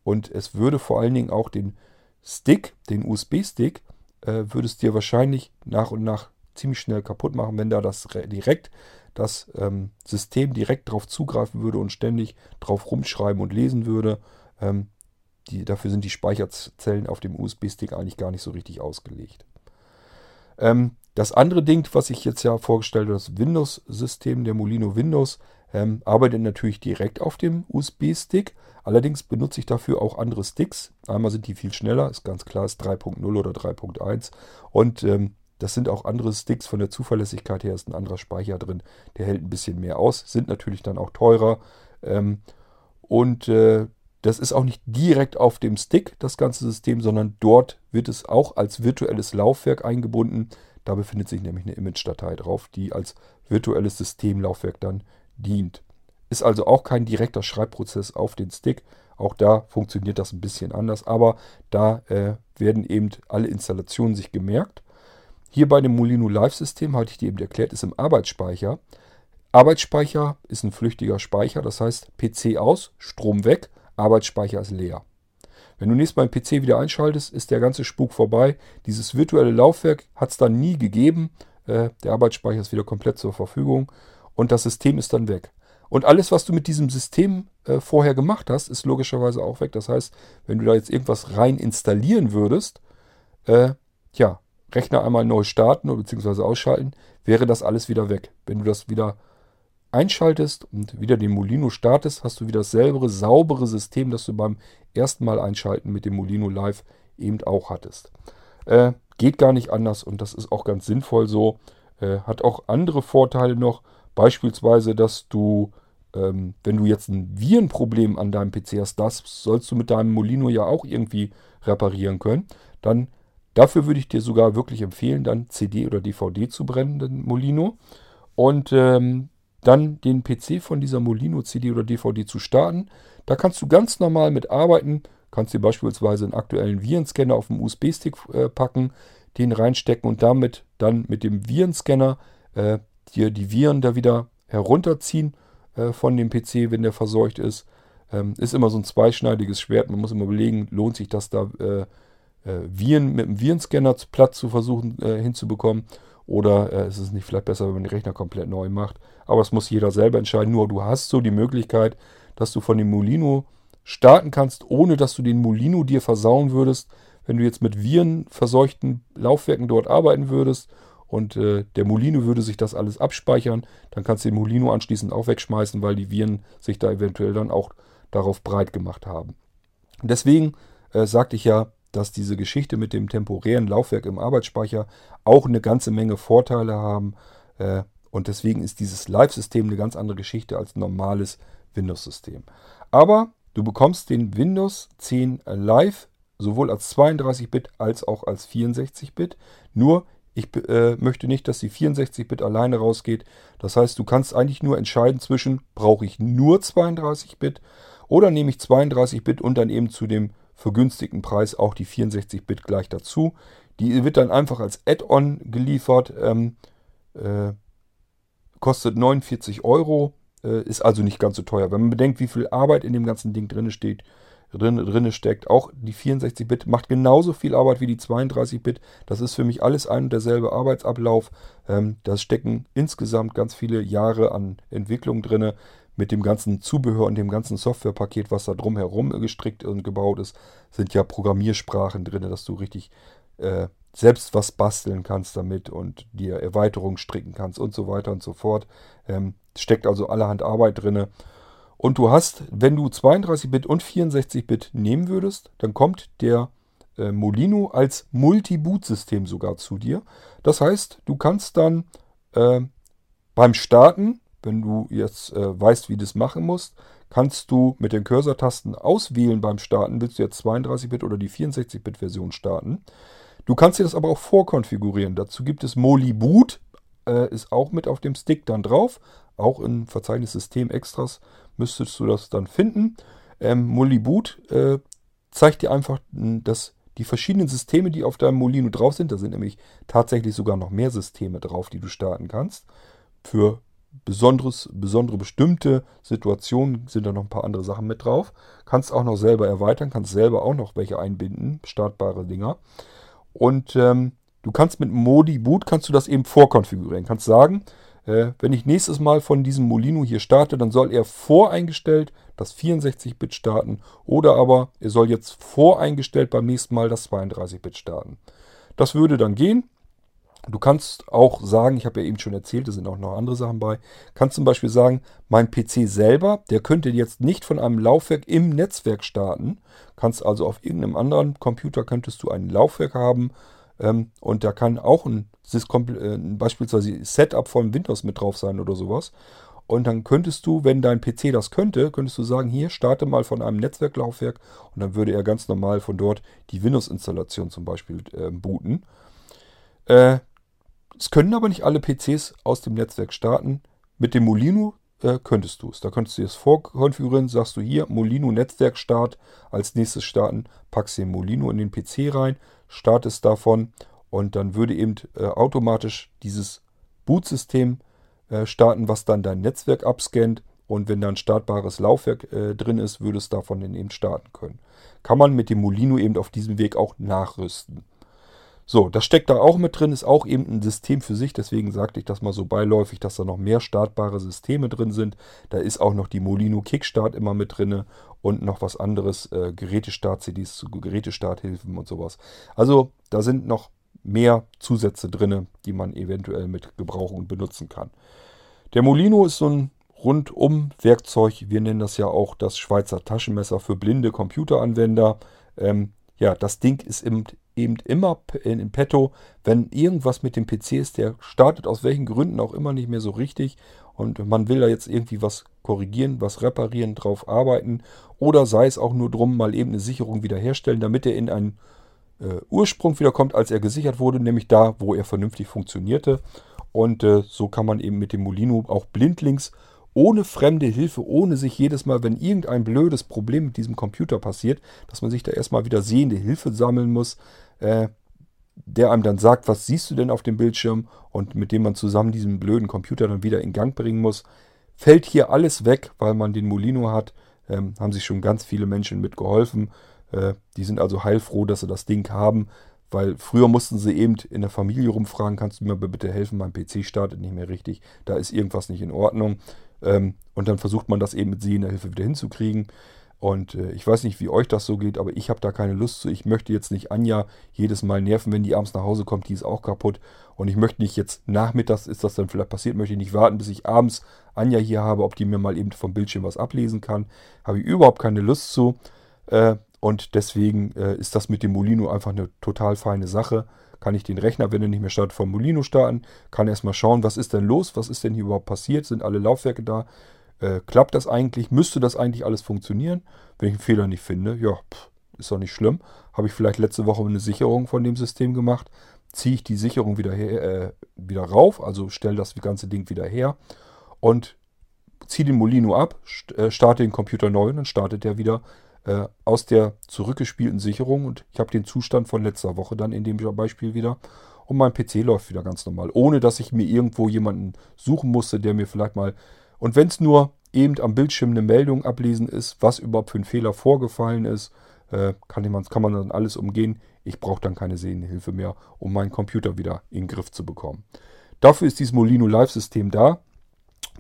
Und es würde vor allen Dingen auch den Stick, den USB-Stick, äh, würde es dir wahrscheinlich nach und nach ziemlich schnell kaputt machen, wenn da das direkt das ähm, System direkt darauf zugreifen würde und ständig drauf rumschreiben und lesen würde. Ähm, die, dafür sind die Speicherzellen auf dem USB-Stick eigentlich gar nicht so richtig ausgelegt. Ähm, das andere Ding, was ich jetzt ja vorgestellt habe, das Windows-System, der Molino Windows, ähm, arbeitet natürlich direkt auf dem USB-Stick. Allerdings benutze ich dafür auch andere Sticks. Einmal sind die viel schneller, ist ganz klar, ist 3.0 oder 3.1. Und ähm, das sind auch andere Sticks von der Zuverlässigkeit her, ist ein anderer Speicher drin. Der hält ein bisschen mehr aus, sind natürlich dann auch teurer. Ähm, und äh, das ist auch nicht direkt auf dem Stick, das ganze System, sondern dort wird es auch als virtuelles Laufwerk eingebunden. Da befindet sich nämlich eine Image-Datei drauf, die als virtuelles Systemlaufwerk dann dient. Ist also auch kein direkter Schreibprozess auf den Stick. Auch da funktioniert das ein bisschen anders, aber da äh, werden eben alle Installationen sich gemerkt. Hier bei dem Molino Live-System, hatte ich dir eben erklärt, ist im Arbeitsspeicher. Arbeitsspeicher ist ein flüchtiger Speicher, das heißt PC aus, Strom weg, Arbeitsspeicher ist leer. Wenn du nächstes Mal den PC wieder einschaltest, ist der ganze Spuk vorbei. Dieses virtuelle Laufwerk hat es dann nie gegeben. Äh, der Arbeitsspeicher ist wieder komplett zur Verfügung und das System ist dann weg. Und alles, was du mit diesem System äh, vorher gemacht hast, ist logischerweise auch weg. Das heißt, wenn du da jetzt irgendwas rein installieren würdest, äh, ja, Rechner einmal neu starten oder beziehungsweise ausschalten, wäre das alles wieder weg. Wenn du das wieder einschaltest und wieder den Molino startest, hast du wieder dasselbe saubere System, das du beim ersten Mal einschalten mit dem Molino Live eben auch hattest. Äh, geht gar nicht anders und das ist auch ganz sinnvoll so. Äh, hat auch andere Vorteile noch. Beispielsweise, dass du, ähm, wenn du jetzt ein Virenproblem an deinem PC hast, das sollst du mit deinem Molino ja auch irgendwie reparieren können. Dann dafür würde ich dir sogar wirklich empfehlen, dann CD oder DVD zu brennen, den Molino. Und ähm, dann den PC von dieser Molino CD oder DVD zu starten. Da kannst du ganz normal mit arbeiten. Kannst dir beispielsweise einen aktuellen Virenscanner auf dem USB-Stick äh, packen, den reinstecken und damit dann mit dem Virenscanner äh, dir die Viren da wieder herunterziehen äh, von dem PC, wenn der verseucht ist. Ähm, ist immer so ein zweischneidiges Schwert. Man muss immer überlegen, lohnt sich das da äh, äh, Viren mit dem Virenscanner Platz zu versuchen äh, hinzubekommen. Oder ist es nicht vielleicht besser, wenn man den Rechner komplett neu macht? Aber das muss jeder selber entscheiden. Nur du hast so die Möglichkeit, dass du von dem Molino starten kannst, ohne dass du den Molino dir versauen würdest. Wenn du jetzt mit virenverseuchten Laufwerken dort arbeiten würdest und äh, der Molino würde sich das alles abspeichern, dann kannst du den Molino anschließend auch wegschmeißen, weil die Viren sich da eventuell dann auch darauf breit gemacht haben. Deswegen äh, sagte ich ja, dass diese Geschichte mit dem temporären Laufwerk im Arbeitsspeicher auch eine ganze Menge Vorteile haben. Äh, und deswegen ist dieses Live-System eine ganz andere Geschichte als normales Windows-System. Aber du bekommst den Windows 10 Live sowohl als 32-Bit als auch als 64-Bit. Nur ich äh, möchte nicht, dass die 64-Bit alleine rausgeht. Das heißt, du kannst eigentlich nur entscheiden zwischen, brauche ich nur 32-Bit oder nehme ich 32-Bit und dann eben zu dem vergünstigten Preis auch die 64-Bit gleich dazu. Die wird dann einfach als Add-on geliefert, ähm, äh, kostet 49 Euro, äh, ist also nicht ganz so teuer. Wenn man bedenkt, wie viel Arbeit in dem ganzen Ding drin steht, drin, drin steckt, auch die 64-Bit macht genauso viel Arbeit wie die 32-Bit. Das ist für mich alles ein und derselbe Arbeitsablauf. Ähm, da stecken insgesamt ganz viele Jahre an Entwicklung drin mit dem ganzen Zubehör und dem ganzen Softwarepaket, was da drumherum gestrickt und gebaut ist, sind ja Programmiersprachen drin, dass du richtig äh, selbst was basteln kannst damit und dir Erweiterungen stricken kannst und so weiter und so fort. Ähm, steckt also allerhand Arbeit drin. Und du hast, wenn du 32-Bit und 64-Bit nehmen würdest, dann kommt der äh, Molino als Multi-Boot-System sogar zu dir. Das heißt, du kannst dann äh, beim Starten wenn du jetzt äh, weißt, wie du das machen musst, kannst du mit den Cursor-Tasten auswählen beim Starten. Willst du jetzt 32-Bit oder die 64-Bit-Version starten? Du kannst dir das aber auch vorkonfigurieren. Dazu gibt es Moli Boot, äh, ist auch mit auf dem Stick dann drauf. Auch im Verzeichnis System Extras müsstest du das dann finden. Ähm, Moli Boot äh, zeigt dir einfach, dass die verschiedenen Systeme, die auf deinem Molino drauf sind, da sind nämlich tatsächlich sogar noch mehr Systeme drauf, die du starten kannst. Für besonderes, besondere bestimmte Situationen sind da noch ein paar andere Sachen mit drauf. Kannst auch noch selber erweitern, kannst selber auch noch welche einbinden, startbare Dinger. Und ähm, du kannst mit Modi Boot kannst du das eben vorkonfigurieren. Kannst sagen, wenn ich nächstes Mal von diesem Molino hier starte, dann soll er voreingestellt das 64-Bit starten oder aber er soll jetzt voreingestellt beim nächsten Mal das 32-Bit starten. Das würde dann gehen. Du kannst auch sagen, ich habe ja eben schon erzählt, da sind auch noch andere Sachen bei, kannst zum Beispiel sagen, mein PC selber, der könnte jetzt nicht von einem Laufwerk im Netzwerk starten. Kannst also auf irgendeinem anderen Computer könntest du ein Laufwerk haben ähm, und da kann auch ein, äh, beispielsweise Setup von Windows mit drauf sein oder sowas. Und dann könntest du, wenn dein PC das könnte, könntest du sagen, hier starte mal von einem Netzwerklaufwerk und dann würde er ganz normal von dort die Windows-Installation zum Beispiel äh, booten. Äh, es können aber nicht alle PCs aus dem Netzwerk starten. Mit dem Molino äh, könntest du es. Da könntest du es vorkonfigurieren, sagst du hier Molino Netzwerkstart als nächstes starten, packst den Molino in den PC rein, startest davon und dann würde eben äh, automatisch dieses Bootsystem äh, starten, was dann dein Netzwerk abscannt und wenn da ein startbares Laufwerk äh, drin ist, würde es davon dann eben starten können. Kann man mit dem Molino eben auf diesem Weg auch nachrüsten. So, das steckt da auch mit drin, ist auch eben ein System für sich. Deswegen sagte ich das mal so beiläufig, dass da noch mehr startbare Systeme drin sind. Da ist auch noch die Molino Kickstart immer mit drin und noch was anderes, äh, Gerätestart-CDs Gerätestarthilfen und sowas. Also da sind noch mehr Zusätze drin, die man eventuell mit gebrauchen und benutzen kann. Der Molino ist so ein Rundum-Werkzeug. Wir nennen das ja auch das Schweizer Taschenmesser für blinde Computeranwender. Ähm, ja, das Ding ist im eben immer in petto, wenn irgendwas mit dem PC ist, der startet aus welchen Gründen auch immer nicht mehr so richtig und man will da jetzt irgendwie was korrigieren, was reparieren, drauf arbeiten oder sei es auch nur drum, mal eben eine Sicherung wiederherstellen, damit er in einen äh, Ursprung wiederkommt, als er gesichert wurde, nämlich da, wo er vernünftig funktionierte. Und äh, so kann man eben mit dem Molino auch blindlings ohne fremde Hilfe, ohne sich jedes Mal, wenn irgendein blödes Problem mit diesem Computer passiert, dass man sich da erstmal wieder sehende Hilfe sammeln muss, äh, der einem dann sagt, was siehst du denn auf dem Bildschirm und mit dem man zusammen diesen blöden Computer dann wieder in Gang bringen muss, fällt hier alles weg, weil man den Molino hat. Ähm, haben sich schon ganz viele Menschen mitgeholfen. Äh, die sind also heilfroh, dass sie das Ding haben, weil früher mussten sie eben in der Familie rumfragen, kannst du mir bitte helfen, mein PC startet nicht mehr richtig, da ist irgendwas nicht in Ordnung. Ähm, und dann versucht man das eben mit sehender Hilfe wieder hinzukriegen. Und äh, ich weiß nicht, wie euch das so geht, aber ich habe da keine Lust zu. Ich möchte jetzt nicht Anja jedes Mal nerven, wenn die abends nach Hause kommt, die ist auch kaputt. Und ich möchte nicht jetzt nachmittags, ist das dann vielleicht passiert, möchte ich nicht warten, bis ich abends Anja hier habe, ob die mir mal eben vom Bildschirm was ablesen kann. Habe ich überhaupt keine Lust zu. Äh, und deswegen äh, ist das mit dem Molino einfach eine total feine Sache kann ich den Rechner, wenn er nicht mehr startet, vom Molino starten, kann erstmal schauen, was ist denn los, was ist denn hier überhaupt passiert, sind alle Laufwerke da, äh, klappt das eigentlich, müsste das eigentlich alles funktionieren? Wenn ich einen Fehler nicht finde, ja, pff, ist doch nicht schlimm. Habe ich vielleicht letzte Woche eine Sicherung von dem System gemacht, ziehe ich die Sicherung wieder, her, äh, wieder rauf, also stelle das ganze Ding wieder her und ziehe den Molino ab, äh, starte den Computer neu und dann startet er wieder äh, aus der zurückgespielten Sicherung und ich habe den Zustand von letzter Woche dann in dem Beispiel wieder und mein PC läuft wieder ganz normal, ohne dass ich mir irgendwo jemanden suchen musste, der mir vielleicht mal und wenn es nur eben am Bildschirm eine Meldung ablesen ist, was überhaupt für ein Fehler vorgefallen ist, äh, kann, man, kann man dann alles umgehen. Ich brauche dann keine Sehenhilfe mehr, um meinen Computer wieder in den Griff zu bekommen. Dafür ist dieses Molino Live-System da.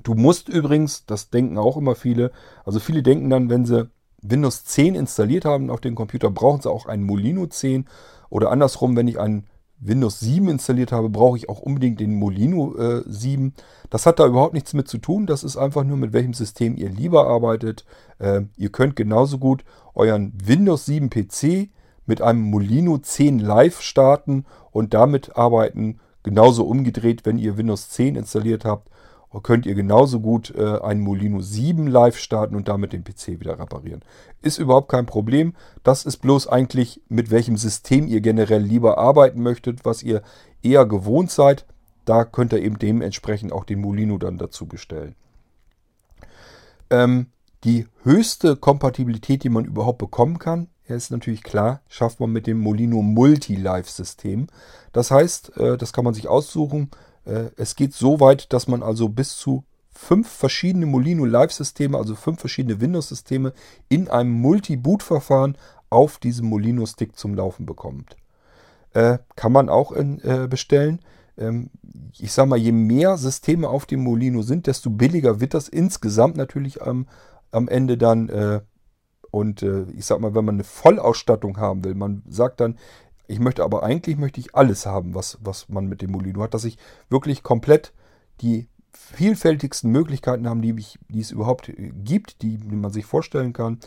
Du musst übrigens, das denken auch immer viele, also viele denken dann, wenn sie Windows 10 installiert haben auf dem Computer, brauchen sie auch ein Molino 10. Oder andersrum, wenn ich ein Windows 7 installiert habe, brauche ich auch unbedingt den Molino äh, 7. Das hat da überhaupt nichts mit zu tun. Das ist einfach nur, mit welchem System ihr lieber arbeitet. Äh, ihr könnt genauso gut euren Windows 7 PC mit einem Molino 10 Live starten und damit arbeiten. Genauso umgedreht, wenn ihr Windows 10 installiert habt, könnt ihr genauso gut äh, einen Molino 7 live starten und damit den PC wieder reparieren. Ist überhaupt kein Problem. Das ist bloß eigentlich, mit welchem System ihr generell lieber arbeiten möchtet, was ihr eher gewohnt seid. Da könnt ihr eben dementsprechend auch den Molino dann dazu bestellen. Ähm, die höchste Kompatibilität, die man überhaupt bekommen kann, ist natürlich klar, schafft man mit dem Molino Multi-Live-System. Das heißt, äh, das kann man sich aussuchen. Äh, es geht so weit, dass man also bis zu fünf verschiedene Molino Live-Systeme, also fünf verschiedene Windows-Systeme in einem Multi-Boot-Verfahren auf diesem Molino-Stick zum Laufen bekommt. Äh, kann man auch in, äh, bestellen. Ähm, ich sage mal, je mehr Systeme auf dem Molino sind, desto billiger wird das insgesamt natürlich am, am Ende dann. Äh, und äh, ich sage mal, wenn man eine Vollausstattung haben will, man sagt dann, ich möchte aber eigentlich möchte ich alles haben, was, was man mit dem Molino hat, dass ich wirklich komplett die vielfältigsten Möglichkeiten haben, die, ich, die es überhaupt äh, gibt, die, die man sich vorstellen kann.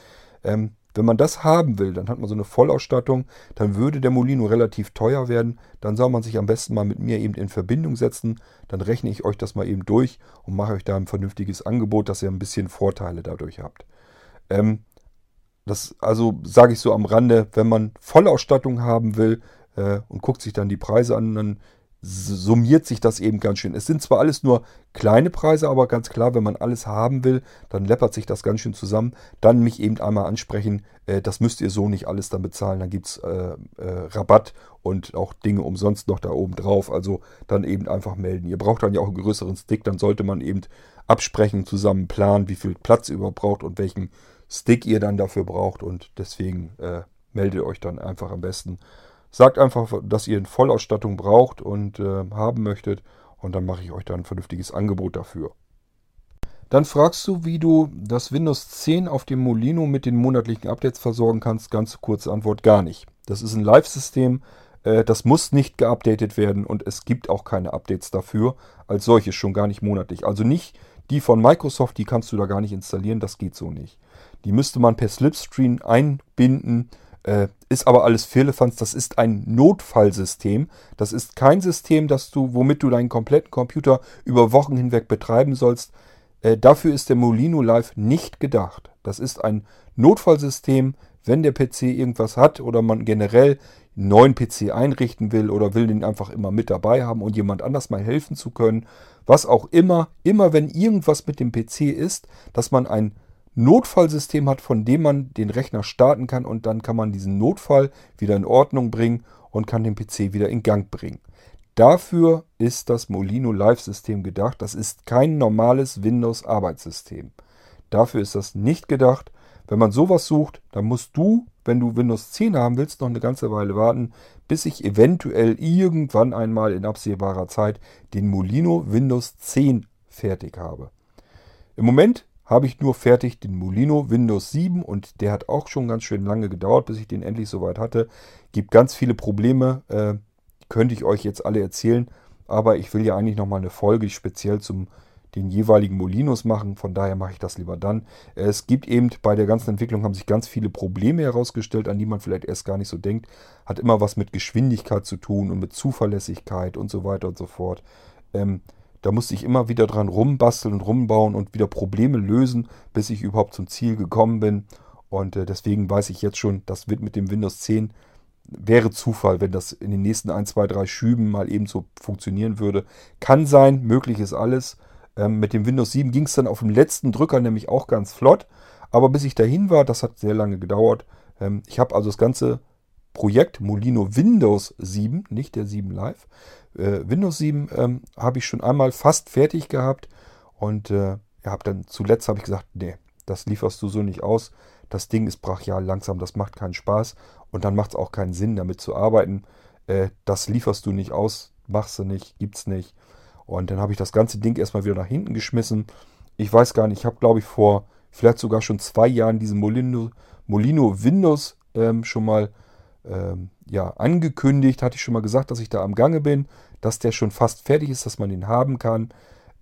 Ähm, wenn man das haben will, dann hat man so eine Vollausstattung, dann würde der Molino relativ teuer werden. Dann soll man sich am besten mal mit mir eben in Verbindung setzen. Dann rechne ich euch das mal eben durch und mache euch da ein vernünftiges Angebot, dass ihr ein bisschen Vorteile dadurch habt. Ähm, das also sage ich so am Rande, wenn man Vollausstattung haben will äh, und guckt sich dann die Preise an, dann summiert sich das eben ganz schön. Es sind zwar alles nur kleine Preise, aber ganz klar, wenn man alles haben will, dann läppert sich das ganz schön zusammen. Dann mich eben einmal ansprechen, äh, das müsst ihr so nicht alles dann bezahlen. Dann gibt es äh, äh, Rabatt und auch Dinge umsonst noch da oben drauf. Also dann eben einfach melden. Ihr braucht dann ja auch einen größeren Stick, dann sollte man eben absprechen, zusammen planen, wie viel Platz ihr überhaupt braucht und welchen Stick ihr dann dafür braucht. Und deswegen äh, meldet euch dann einfach am besten Sagt einfach, dass ihr eine Vollausstattung braucht und äh, haben möchtet und dann mache ich euch da ein vernünftiges Angebot dafür. Dann fragst du, wie du das Windows 10 auf dem Molino mit den monatlichen Updates versorgen kannst. Ganz kurze Antwort, gar nicht. Das ist ein Live-System, äh, das muss nicht geupdatet werden und es gibt auch keine Updates dafür, als solches schon gar nicht monatlich. Also nicht die von Microsoft, die kannst du da gar nicht installieren, das geht so nicht. Die müsste man per Slipstream einbinden äh, ist aber alles Firlefanz. Das ist ein Notfallsystem. Das ist kein System, das du, womit du deinen kompletten Computer über Wochen hinweg betreiben sollst. Äh, dafür ist der Molino Live nicht gedacht. Das ist ein Notfallsystem, wenn der PC irgendwas hat oder man generell einen neuen PC einrichten will oder will den einfach immer mit dabei haben und jemand anders mal helfen zu können. Was auch immer, immer wenn irgendwas mit dem PC ist, dass man ein Notfallsystem hat, von dem man den Rechner starten kann und dann kann man diesen Notfall wieder in Ordnung bringen und kann den PC wieder in Gang bringen. Dafür ist das Molino Live-System gedacht. Das ist kein normales Windows-Arbeitssystem. Dafür ist das nicht gedacht. Wenn man sowas sucht, dann musst du, wenn du Windows 10 haben willst, noch eine ganze Weile warten, bis ich eventuell irgendwann einmal in absehbarer Zeit den Molino Windows 10 fertig habe. Im Moment habe ich nur fertig den Molino Windows 7 und der hat auch schon ganz schön lange gedauert, bis ich den endlich soweit hatte. Gibt ganz viele Probleme, äh, könnte ich euch jetzt alle erzählen, aber ich will ja eigentlich nochmal eine Folge speziell zum den jeweiligen Molinos machen, von daher mache ich das lieber dann. Es gibt eben bei der ganzen Entwicklung haben sich ganz viele Probleme herausgestellt, an die man vielleicht erst gar nicht so denkt. Hat immer was mit Geschwindigkeit zu tun und mit Zuverlässigkeit und so weiter und so fort. Ähm, da musste ich immer wieder dran rumbasteln und rumbauen und wieder Probleme lösen, bis ich überhaupt zum Ziel gekommen bin. Und äh, deswegen weiß ich jetzt schon, das wird mit dem Windows 10 wäre Zufall, wenn das in den nächsten 1, 2, 3 Schüben mal eben so funktionieren würde. Kann sein, möglich ist alles. Ähm, mit dem Windows 7 ging es dann auf dem letzten Drücker nämlich auch ganz flott. Aber bis ich dahin war, das hat sehr lange gedauert. Ähm, ich habe also das ganze Projekt Molino Windows 7, nicht der 7 Live, äh, Windows 7 ähm, habe ich schon einmal fast fertig gehabt und äh, habe dann zuletzt habe ich gesagt, nee, das lieferst du so nicht aus. Das Ding ist brachial langsam, das macht keinen Spaß und dann macht es auch keinen Sinn, damit zu arbeiten. Äh, das lieferst du nicht aus, machst du nicht, gibt's nicht. Und dann habe ich das ganze Ding erstmal wieder nach hinten geschmissen. Ich weiß gar nicht, ich habe glaube ich vor vielleicht sogar schon zwei Jahren diesen Molino, Molino Windows ähm, schon mal ähm, ja, angekündigt, hatte ich schon mal gesagt, dass ich da am Gange bin, dass der schon fast fertig ist, dass man den haben kann.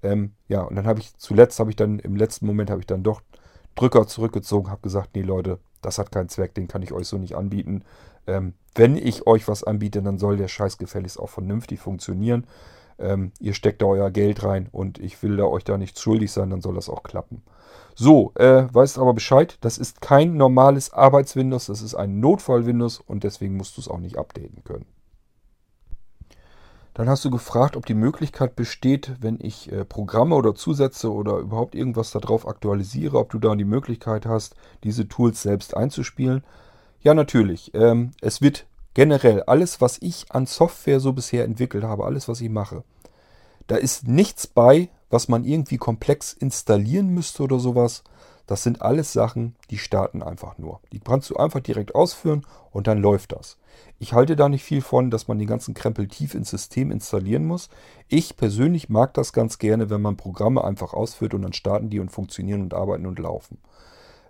Ähm, ja, und dann habe ich zuletzt, habe ich dann im letzten Moment, habe ich dann doch Drücker zurückgezogen, habe gesagt, nee Leute, das hat keinen Zweck, den kann ich euch so nicht anbieten. Ähm, wenn ich euch was anbiete, dann soll der Scheiß gefälligst auch vernünftig funktionieren. Ähm, ihr steckt da euer Geld rein und ich will da euch da nicht schuldig sein, dann soll das auch klappen. So, äh, weißt aber Bescheid, das ist kein normales Arbeits-Windows, das ist ein Notfall-Windows und deswegen musst du es auch nicht updaten können. Dann hast du gefragt, ob die Möglichkeit besteht, wenn ich äh, Programme oder Zusätze oder überhaupt irgendwas darauf aktualisiere, ob du da die Möglichkeit hast, diese Tools selbst einzuspielen. Ja, natürlich. Ähm, es wird generell alles, was ich an Software so bisher entwickelt habe, alles, was ich mache, da ist nichts bei, was man irgendwie komplex installieren müsste oder sowas. Das sind alles Sachen, die starten einfach nur. Die kannst du einfach direkt ausführen und dann läuft das. Ich halte da nicht viel von, dass man den ganzen Krempel tief ins System installieren muss. Ich persönlich mag das ganz gerne, wenn man Programme einfach ausführt und dann starten die und funktionieren und arbeiten und laufen.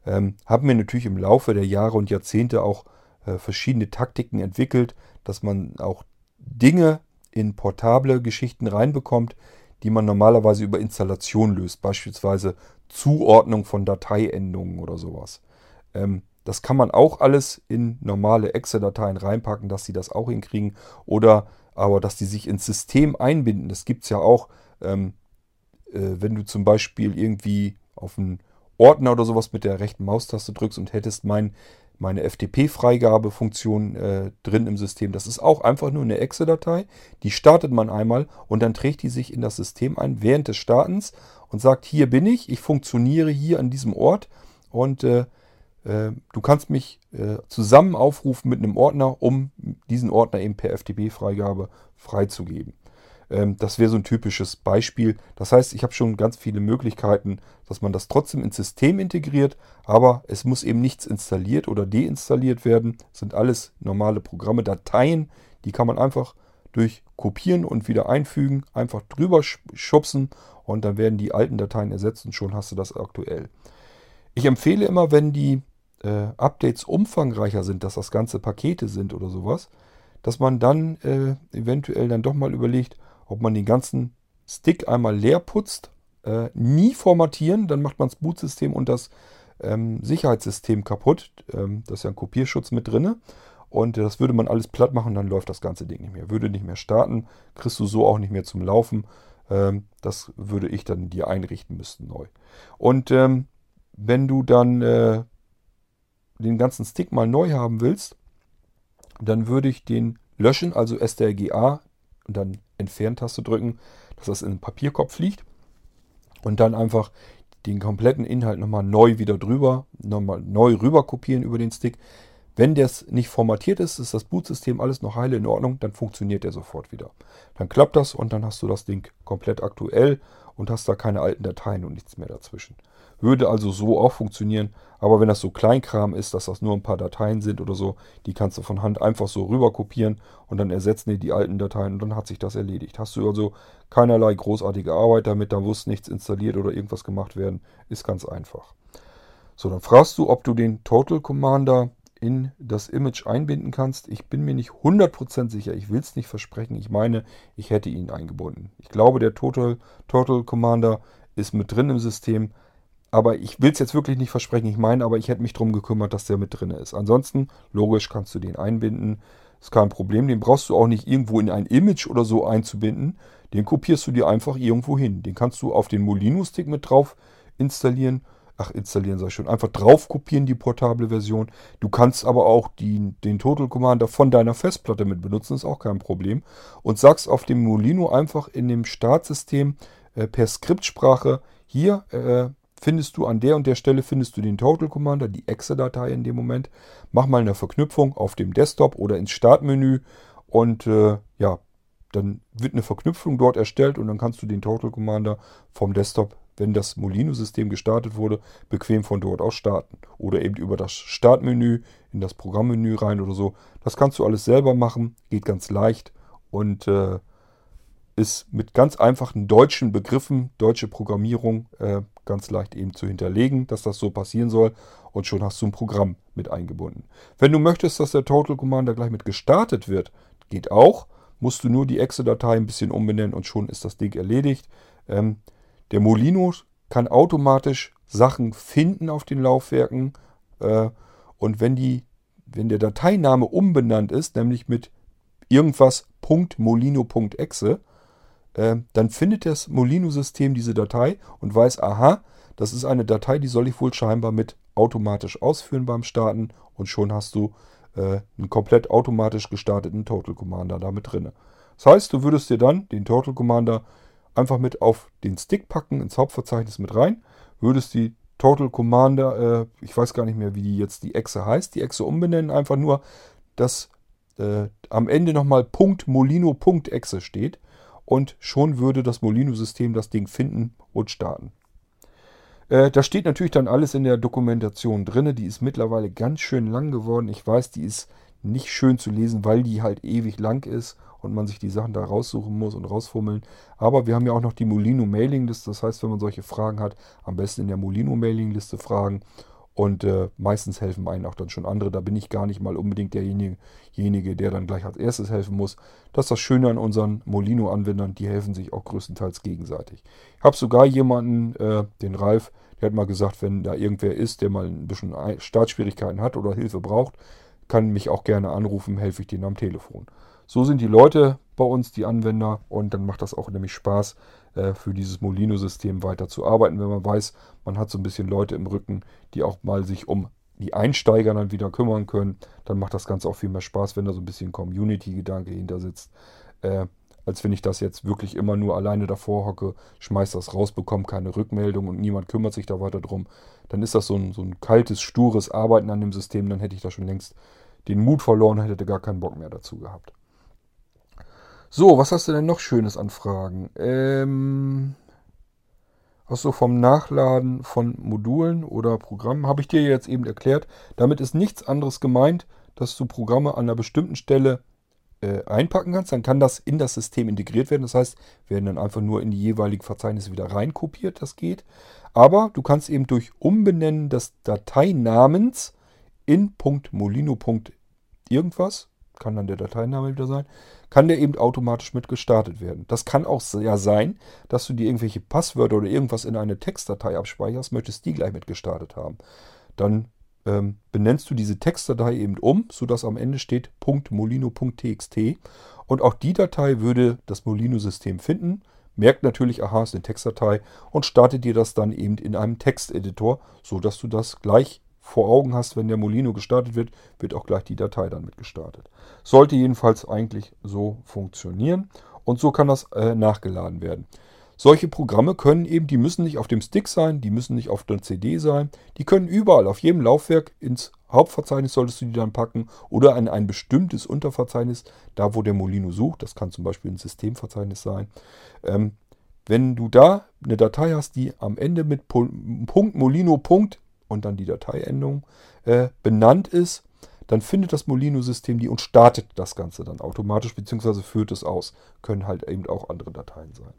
Ähm, haben mir natürlich im Laufe der Jahre und Jahrzehnte auch verschiedene Taktiken entwickelt, dass man auch Dinge in portable Geschichten reinbekommt, die man normalerweise über Installation löst, beispielsweise Zuordnung von Dateiendungen oder sowas. Ähm, das kann man auch alles in normale Excel-Dateien reinpacken, dass sie das auch hinkriegen. Oder aber, dass die sich ins System einbinden. Das gibt es ja auch, ähm, äh, wenn du zum Beispiel irgendwie auf einen Ordner oder sowas mit der rechten Maustaste drückst und hättest mein meine FTP-Freigabefunktion äh, drin im System. Das ist auch einfach nur eine Excel-Datei. Die startet man einmal und dann trägt die sich in das System ein während des Startens und sagt, hier bin ich, ich funktioniere hier an diesem Ort und äh, äh, du kannst mich äh, zusammen aufrufen mit einem Ordner, um diesen Ordner eben per FTP-Freigabe freizugeben. Ähm, das wäre so ein typisches Beispiel. Das heißt, ich habe schon ganz viele Möglichkeiten, dass man das trotzdem ins System integriert, aber es muss eben nichts installiert oder deinstalliert werden. Das sind alles normale Programme, Dateien, die kann man einfach durch Kopieren und wieder einfügen, einfach drüber schubsen und dann werden die alten Dateien ersetzt und schon hast du das aktuell. Ich empfehle immer, wenn die äh, Updates umfangreicher sind, dass das ganze Pakete sind oder sowas, dass man dann äh, eventuell dann doch mal überlegt, ob man den ganzen Stick einmal leer putzt, äh, nie formatieren, dann macht man das Bootsystem und das ähm, Sicherheitssystem kaputt. Ähm, das ist ja ein Kopierschutz mit drin. Und das würde man alles platt machen, dann läuft das ganze Ding nicht mehr. Würde nicht mehr starten, kriegst du so auch nicht mehr zum Laufen. Ähm, das würde ich dann dir einrichten müssen neu. Und ähm, wenn du dann äh, den ganzen Stick mal neu haben willst, dann würde ich den löschen, also STRGA und dann Entfernt-Taste drücken, dass das in den Papierkopf fliegt. Und dann einfach den kompletten Inhalt nochmal neu wieder drüber, nochmal neu rüber kopieren über den Stick. Wenn das nicht formatiert ist, ist das Bootsystem alles noch heile in Ordnung, dann funktioniert der sofort wieder. Dann klappt das und dann hast du das Ding komplett aktuell und hast da keine alten Dateien und nichts mehr dazwischen. Würde also so auch funktionieren. Aber wenn das so Kleinkram ist, dass das nur ein paar Dateien sind oder so, die kannst du von Hand einfach so rüber kopieren und dann ersetzen die die alten Dateien und dann hat sich das erledigt. Hast du also keinerlei großartige Arbeit damit, da muss nichts installiert oder irgendwas gemacht werden. Ist ganz einfach. So, dann fragst du, ob du den Total Commander in das Image einbinden kannst. Ich bin mir nicht 100% sicher. Ich will es nicht versprechen. Ich meine, ich hätte ihn eingebunden. Ich glaube, der Total, Total Commander ist mit drin im System. Aber ich will es jetzt wirklich nicht versprechen. Ich meine, aber ich hätte mich darum gekümmert, dass der mit drin ist. Ansonsten, logisch, kannst du den einbinden. Ist kein Problem. Den brauchst du auch nicht irgendwo in ein Image oder so einzubinden. Den kopierst du dir einfach irgendwo hin. Den kannst du auf den Molino-Stick mit drauf installieren. Ach, installieren ich schon. Einfach drauf kopieren, die portable Version. Du kannst aber auch die, den Total Commander von deiner Festplatte mit benutzen. Ist auch kein Problem. Und sagst auf dem Molino einfach in dem Startsystem äh, per Skriptsprache hier äh, findest du an der und der Stelle findest du den Total Commander, die Exe-Datei in dem Moment. Mach mal eine Verknüpfung auf dem Desktop oder ins Startmenü und äh, ja, dann wird eine Verknüpfung dort erstellt und dann kannst du den Total Commander vom Desktop, wenn das Molino-System gestartet wurde, bequem von dort aus starten. Oder eben über das Startmenü in das Programmmenü rein oder so. Das kannst du alles selber machen, geht ganz leicht und äh, ist mit ganz einfachen deutschen Begriffen, deutsche Programmierung, äh, ganz leicht eben zu hinterlegen, dass das so passieren soll. Und schon hast du ein Programm mit eingebunden. Wenn du möchtest, dass der Total Commander gleich mit gestartet wird, geht auch. Musst du nur die Exe-Datei ein bisschen umbenennen und schon ist das Ding erledigt. Ähm, der Molino kann automatisch Sachen finden auf den Laufwerken. Äh, und wenn, die, wenn der Dateiname umbenannt ist, nämlich mit irgendwas .molino.exe, äh, dann findet das Molino-System diese Datei und weiß, aha, das ist eine Datei, die soll ich wohl scheinbar mit automatisch ausführen beim Starten und schon hast du äh, einen komplett automatisch gestarteten Total Commander damit drin. Das heißt, du würdest dir dann den Total Commander einfach mit auf den Stick packen, ins Hauptverzeichnis mit rein, würdest die Total Commander, äh, ich weiß gar nicht mehr, wie die jetzt die Echse heißt, die Echse umbenennen, einfach nur, dass äh, am Ende nochmal Punkt Molino steht und schon würde das Molino-System das Ding finden und starten. Äh, da steht natürlich dann alles in der Dokumentation drin. Die ist mittlerweile ganz schön lang geworden. Ich weiß, die ist nicht schön zu lesen, weil die halt ewig lang ist und man sich die Sachen da raussuchen muss und rausfummeln. Aber wir haben ja auch noch die Molino Mailingliste. Das heißt, wenn man solche Fragen hat, am besten in der Molino Mailingliste fragen. Und äh, meistens helfen einen auch dann schon andere. Da bin ich gar nicht mal unbedingt derjenige, der dann gleich als erstes helfen muss. Das ist das Schöne an unseren Molino-Anwendern, die helfen sich auch größtenteils gegenseitig. Ich habe sogar jemanden, äh, den Ralf, der hat mal gesagt, wenn da irgendwer ist, der mal ein bisschen Startschwierigkeiten hat oder Hilfe braucht, kann mich auch gerne anrufen, helfe ich denen am Telefon. So sind die Leute bei uns, die Anwender, und dann macht das auch nämlich Spaß, äh, für dieses Molino-System weiter zu arbeiten, wenn man weiß, man hat so ein bisschen Leute im Rücken, die auch mal sich um die Einsteiger dann wieder kümmern können. Dann macht das Ganze auch viel mehr Spaß, wenn da so ein bisschen Community-Gedanke hinter sitzt. Äh, als wenn ich das jetzt wirklich immer nur alleine davor hocke, schmeiß das raus, bekomme keine Rückmeldung und niemand kümmert sich da weiter drum. Dann ist das so ein, so ein kaltes, stures Arbeiten an dem System. Dann hätte ich da schon längst den Mut verloren, hätte gar keinen Bock mehr dazu gehabt. So, was hast du denn noch Schönes an Fragen? Ähm, Achso, vom Nachladen von Modulen oder Programmen habe ich dir jetzt eben erklärt. Damit ist nichts anderes gemeint, dass du Programme an einer bestimmten Stelle äh, einpacken kannst. Dann kann das in das System integriert werden. Das heißt, werden dann einfach nur in die jeweiligen Verzeichnisse wieder reinkopiert. Das geht. Aber du kannst eben durch Umbenennen des Dateinamens in .molino. irgendwas, kann dann der Dateiname wieder sein, kann der eben automatisch mit gestartet werden. Das kann auch ja sein, dass du dir irgendwelche Passwörter oder irgendwas in eine Textdatei abspeicherst, möchtest die gleich mit gestartet haben. Dann ähm, benennst du diese Textdatei eben um, sodass am Ende steht .molino.txt und auch die Datei würde das Molino-System finden, merkt natürlich, aha, ist eine Textdatei und startet dir das dann eben in einem Texteditor, sodass du das gleich vor Augen hast, wenn der Molino gestartet wird, wird auch gleich die Datei dann mit gestartet. Sollte jedenfalls eigentlich so funktionieren und so kann das äh, nachgeladen werden. Solche Programme können eben, die müssen nicht auf dem Stick sein, die müssen nicht auf der CD sein, die können überall, auf jedem Laufwerk ins Hauptverzeichnis solltest du die dann packen oder in ein bestimmtes Unterverzeichnis, da wo der Molino sucht, das kann zum Beispiel ein Systemverzeichnis sein. Ähm, wenn du da eine Datei hast, die am Ende mit Punkt Molino Punkt und dann die Dateiendung äh, benannt ist, dann findet das Molino-System die und startet das Ganze dann automatisch, beziehungsweise führt es aus. Können halt eben auch andere Dateien sein.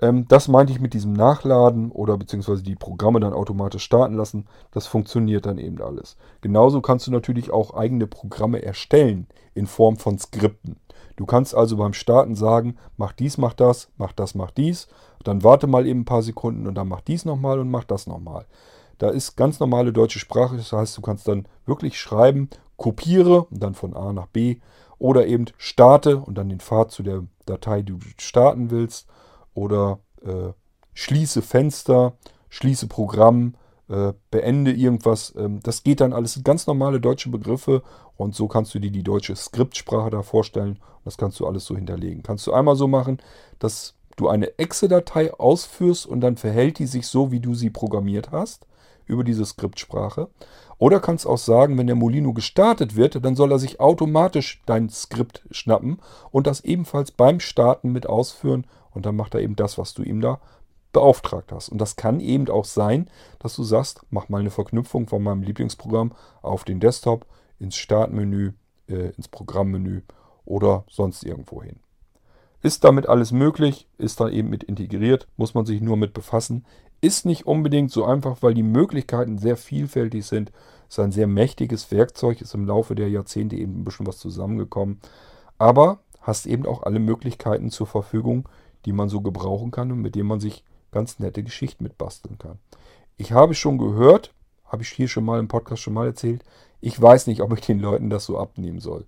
Ähm, das meinte ich mit diesem Nachladen oder beziehungsweise die Programme dann automatisch starten lassen. Das funktioniert dann eben alles. Genauso kannst du natürlich auch eigene Programme erstellen in Form von Skripten. Du kannst also beim Starten sagen, mach dies, mach das, mach das, mach dies. Dann warte mal eben ein paar Sekunden und dann mach dies nochmal und mach das nochmal. Da ist ganz normale deutsche Sprache. Das heißt, du kannst dann wirklich schreiben, kopiere und dann von A nach B oder eben starte und dann den Pfad zu der Datei, die du starten willst oder äh, schließe Fenster, schließe Programm, äh, beende irgendwas. Ähm, das geht dann alles ganz normale deutsche Begriffe und so kannst du dir die deutsche Skriptsprache da vorstellen. Das kannst du alles so hinterlegen. Kannst du einmal so machen, dass du eine Exe-Datei ausführst und dann verhält die sich so, wie du sie programmiert hast über diese Skriptsprache. Oder kannst auch sagen, wenn der Molino gestartet wird, dann soll er sich automatisch dein Skript schnappen und das ebenfalls beim Starten mit ausführen und dann macht er eben das, was du ihm da beauftragt hast. Und das kann eben auch sein, dass du sagst, mach mal eine Verknüpfung von meinem Lieblingsprogramm auf den Desktop, ins Startmenü, äh, ins Programmmenü oder sonst irgendwo hin. Ist damit alles möglich, ist da eben mit integriert, muss man sich nur mit befassen. Ist nicht unbedingt so einfach, weil die Möglichkeiten sehr vielfältig sind. Ist ein sehr mächtiges Werkzeug, ist im Laufe der Jahrzehnte eben ein bisschen was zusammengekommen. Aber hast eben auch alle Möglichkeiten zur Verfügung, die man so gebrauchen kann und mit denen man sich ganz nette Geschichten mitbasteln kann. Ich habe schon gehört, habe ich hier schon mal im Podcast schon mal erzählt, ich weiß nicht, ob ich den Leuten das so abnehmen soll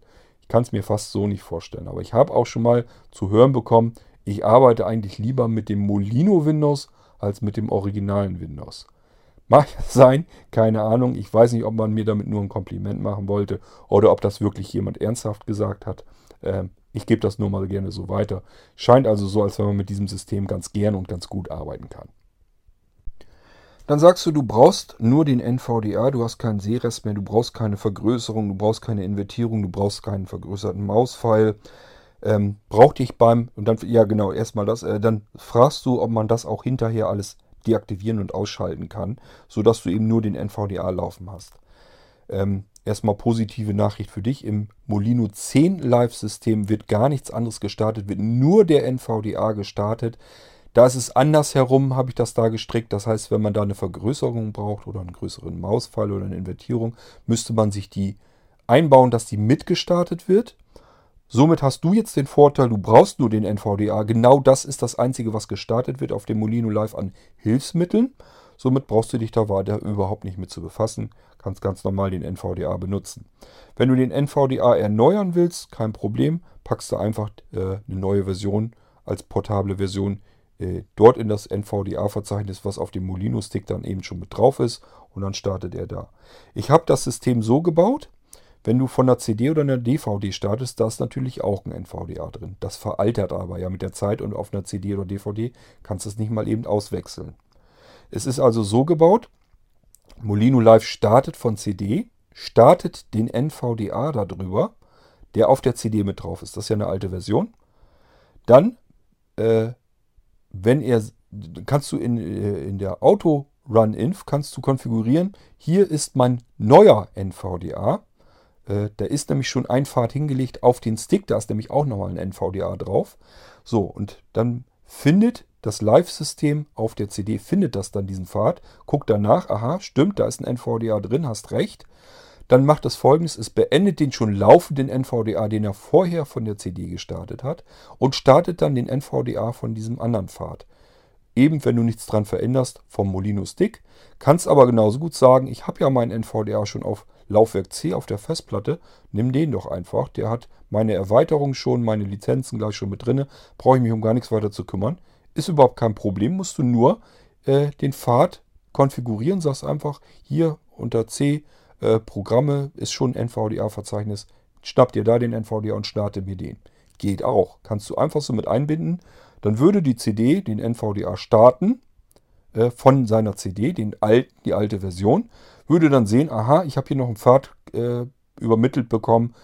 kann es mir fast so nicht vorstellen. Aber ich habe auch schon mal zu hören bekommen, ich arbeite eigentlich lieber mit dem Molino Windows als mit dem originalen Windows. Mag sein, keine Ahnung. Ich weiß nicht, ob man mir damit nur ein Kompliment machen wollte oder ob das wirklich jemand ernsthaft gesagt hat. Ähm, ich gebe das nur mal gerne so weiter. Scheint also so, als wenn man mit diesem System ganz gern und ganz gut arbeiten kann. Dann sagst du, du brauchst nur den NVDA, du hast keinen Sehrest mehr, du brauchst keine Vergrößerung, du brauchst keine Invertierung, du brauchst keinen vergrößerten Mauspfeil. Ähm, braucht dich beim, und dann, ja genau, erstmal das, äh, dann fragst du, ob man das auch hinterher alles deaktivieren und ausschalten kann, sodass du eben nur den NVDA laufen hast. Ähm, erstmal positive Nachricht für dich. Im Molino 10 Live-System wird gar nichts anderes gestartet, wird nur der NVDA gestartet. Da ist es andersherum, habe ich das da gestrickt. Das heißt, wenn man da eine Vergrößerung braucht oder einen größeren Mausfall oder eine Invertierung, müsste man sich die einbauen, dass die mitgestartet wird. Somit hast du jetzt den Vorteil, du brauchst nur den NVDA. Genau das ist das Einzige, was gestartet wird auf dem Molino Live an Hilfsmitteln. Somit brauchst du dich da weiter überhaupt nicht mit zu befassen. Kannst ganz normal den NVDA benutzen. Wenn du den NVDA erneuern willst, kein Problem, packst du einfach äh, eine neue Version als portable Version äh, dort in das NVDA-Verzeichnis, was auf dem Molino-Stick dann eben schon mit drauf ist und dann startet er da. Ich habe das System so gebaut, wenn du von einer CD oder einer DVD startest, da ist natürlich auch ein NVDA drin. Das veraltert aber ja mit der Zeit und auf einer CD oder DVD kannst du es nicht mal eben auswechseln. Es ist also so gebaut, Molino Live startet von CD, startet den NVDA darüber, der auf der CD mit drauf ist. Das ist ja eine alte Version. Dann äh, wenn er, kannst du in, äh, in der Auto Run Inf kannst du konfigurieren, hier ist mein neuer NVDA. Äh, da ist nämlich schon ein Pfad hingelegt auf den Stick, da ist nämlich auch nochmal ein NVDA drauf. So, und dann findet das Live-System auf der CD, findet das dann diesen Pfad, guckt danach, aha, stimmt, da ist ein NVDA drin, hast recht. Dann macht es folgendes, es beendet den schon laufenden NVDA, den er vorher von der CD gestartet hat und startet dann den NVDA von diesem anderen Pfad. Eben, wenn du nichts dran veränderst, vom Molino Stick. Kannst aber genauso gut sagen, ich habe ja meinen NVDA schon auf Laufwerk C auf der Festplatte, nimm den doch einfach. Der hat meine Erweiterung schon, meine Lizenzen gleich schon mit drin. Brauche ich mich um gar nichts weiter zu kümmern. Ist überhaupt kein Problem, musst du nur äh, den Pfad konfigurieren. Sagst einfach hier unter C äh, Programme, ist schon ein NVDA-Verzeichnis. Schnapp dir da den NVDA und starte mir den. Geht auch. Kannst du einfach so mit einbinden. Dann würde die CD den NVDA starten äh, von seiner CD, den alten, die alte Version. Würde dann sehen, aha, ich habe hier noch einen Pfad äh, übermittelt bekommen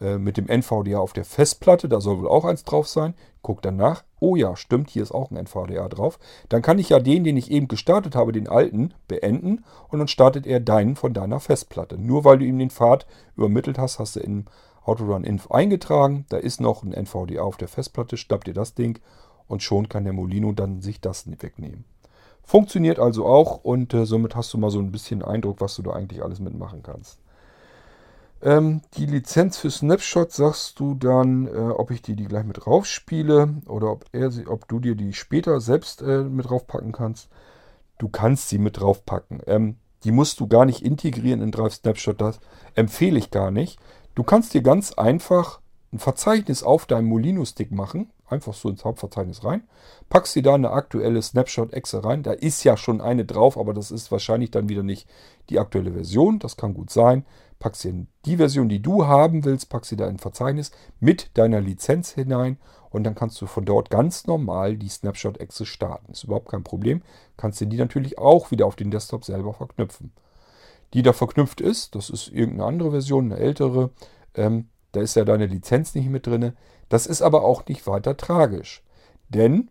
äh, mit dem NVDA auf der Festplatte. Da soll wohl auch eins drauf sein. Guck dann nach. Oh ja, stimmt, hier ist auch ein NVDA drauf. Dann kann ich ja den, den ich eben gestartet habe, den alten, beenden und dann startet er deinen von deiner Festplatte. Nur weil du ihm den Pfad übermittelt hast, hast du in Autorun Inf eingetragen. Da ist noch ein NVDA auf der Festplatte. Schnappt dir das Ding und schon kann der Molino dann sich das wegnehmen. Funktioniert also auch und äh, somit hast du mal so ein bisschen Eindruck, was du da eigentlich alles mitmachen kannst. Ähm, die Lizenz für Snapshot sagst du dann, äh, ob ich dir die gleich mit raufspiele oder ob, er, ob du dir die später selbst äh, mit draufpacken kannst. Du kannst sie mit draufpacken. Ähm, die musst du gar nicht integrieren in Drive Snapshot. Das empfehle ich gar nicht. Du kannst dir ganz einfach ein Verzeichnis auf deinem Molino-Stick machen. Einfach so ins Hauptverzeichnis rein. Packst dir da eine aktuelle Snapshot-Exe rein. Da ist ja schon eine drauf, aber das ist wahrscheinlich dann wieder nicht die aktuelle Version. Das kann gut sein packst dir die Version, die du haben willst, packst sie da in ein Verzeichnis mit deiner Lizenz hinein und dann kannst du von dort ganz normal die Snapshot-Exe starten. Ist überhaupt kein Problem. Kannst du die natürlich auch wieder auf den Desktop selber verknüpfen. Die da verknüpft ist, das ist irgendeine andere Version, eine ältere, ähm, da ist ja deine Lizenz nicht mit drin. Das ist aber auch nicht weiter tragisch. Denn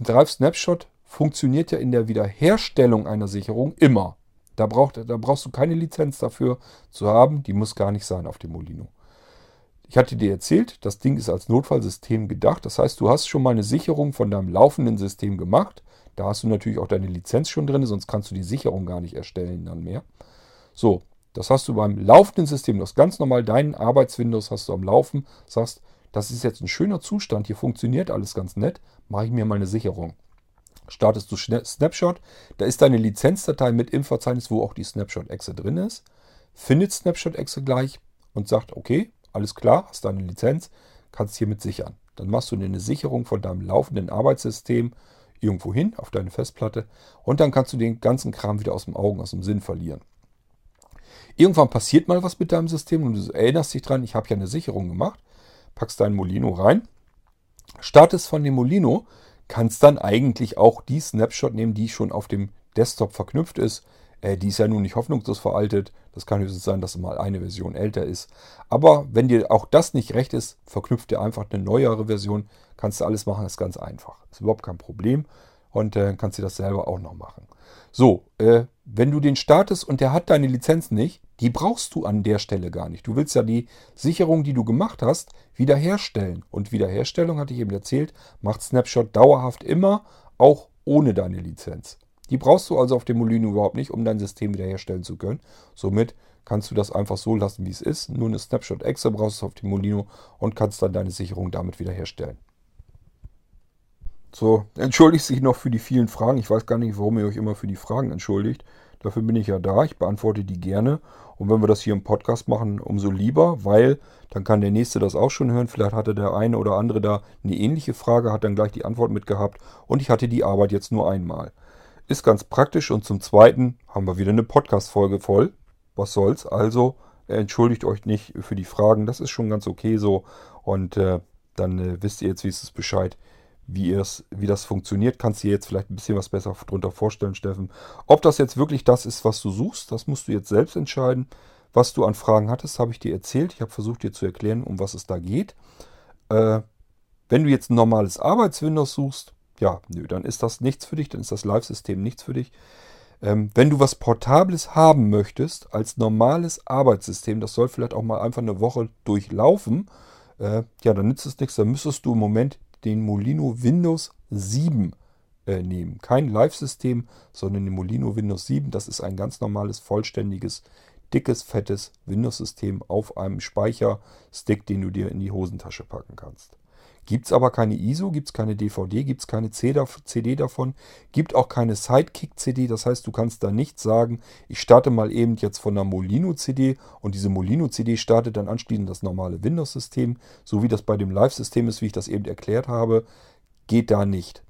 Drive Snapshot funktioniert ja in der Wiederherstellung einer Sicherung immer. Da, braucht, da brauchst du keine Lizenz dafür zu haben. Die muss gar nicht sein auf dem Molino. Ich hatte dir erzählt, das Ding ist als Notfallsystem gedacht. Das heißt, du hast schon mal eine Sicherung von deinem laufenden System gemacht. Da hast du natürlich auch deine Lizenz schon drin, sonst kannst du die Sicherung gar nicht erstellen dann mehr. So, das hast du beim laufenden System. Das ganz normal deinen Arbeitswindows hast du am Laufen. Sagst, das ist jetzt ein schöner Zustand, hier funktioniert alles ganz nett. Mache ich mir mal eine Sicherung startest du Snapshot. Da ist deine Lizenzdatei mit im Verzeichnis, wo auch die Snapshot-Exe drin ist. Findet Snapshot-Exe gleich und sagt, okay, alles klar, hast deine Lizenz, kannst hiermit sichern. Dann machst du eine Sicherung von deinem laufenden Arbeitssystem irgendwo hin auf deine Festplatte und dann kannst du den ganzen Kram wieder aus dem Augen, aus dem Sinn verlieren. Irgendwann passiert mal was mit deinem System und du erinnerst dich dran, ich habe ja eine Sicherung gemacht, packst dein Molino rein, startest von dem Molino kannst dann eigentlich auch die Snapshot nehmen, die schon auf dem Desktop verknüpft ist, äh, die ist ja nun nicht hoffnungslos veraltet. Das kann höchstens sein, dass mal eine Version älter ist. Aber wenn dir auch das nicht recht ist, verknüpft dir einfach eine neuere Version. Kannst du alles machen, ist ganz einfach. Ist überhaupt kein Problem. Und äh, kannst du das selber auch noch machen. So, äh, wenn du den startest und der hat deine Lizenz nicht, die brauchst du an der Stelle gar nicht. Du willst ja die Sicherung, die du gemacht hast, wiederherstellen. Und Wiederherstellung, hatte ich eben erzählt, macht Snapshot dauerhaft immer, auch ohne deine Lizenz. Die brauchst du also auf dem Molino überhaupt nicht, um dein System wiederherstellen zu können. Somit kannst du das einfach so lassen, wie es ist. Nur eine Snapshot Exe brauchst du auf dem Molino und kannst dann deine Sicherung damit wiederherstellen. So, entschuldigt sich noch für die vielen Fragen. Ich weiß gar nicht, warum ihr euch immer für die Fragen entschuldigt. Dafür bin ich ja da. Ich beantworte die gerne. Und wenn wir das hier im Podcast machen, umso lieber, weil dann kann der Nächste das auch schon hören. Vielleicht hatte der eine oder andere da eine ähnliche Frage, hat dann gleich die Antwort mitgehabt. Und ich hatte die Arbeit jetzt nur einmal. Ist ganz praktisch. Und zum Zweiten haben wir wieder eine Podcast-Folge voll. Was soll's? Also entschuldigt euch nicht für die Fragen. Das ist schon ganz okay so. Und äh, dann äh, wisst ihr jetzt, wie es ist Bescheid wie, wie das funktioniert, kannst du dir jetzt vielleicht ein bisschen was besser darunter vorstellen, Steffen. Ob das jetzt wirklich das ist, was du suchst, das musst du jetzt selbst entscheiden. Was du an Fragen hattest, habe ich dir erzählt. Ich habe versucht dir zu erklären, um was es da geht. Äh, wenn du jetzt ein normales Arbeitswindows suchst, ja, nö, dann ist das nichts für dich, dann ist das Live-System nichts für dich. Ähm, wenn du was Portables haben möchtest, als normales Arbeitssystem, das soll vielleicht auch mal einfach eine Woche durchlaufen, äh, ja, dann nützt es nichts. Dann müsstest du im Moment den Molino Windows 7 äh, nehmen. Kein Live-System, sondern den Molino Windows 7. Das ist ein ganz normales, vollständiges, dickes, fettes Windows-System auf einem Speicherstick, den du dir in die Hosentasche packen kannst. Gibt es aber keine ISO, gibt es keine DVD, gibt es keine CD davon, gibt auch keine Sidekick-CD. Das heißt, du kannst da nicht sagen, ich starte mal eben jetzt von einer Molino-CD und diese Molino-CD startet dann anschließend das normale Windows-System, so wie das bei dem Live-System ist, wie ich das eben erklärt habe. Geht da nicht.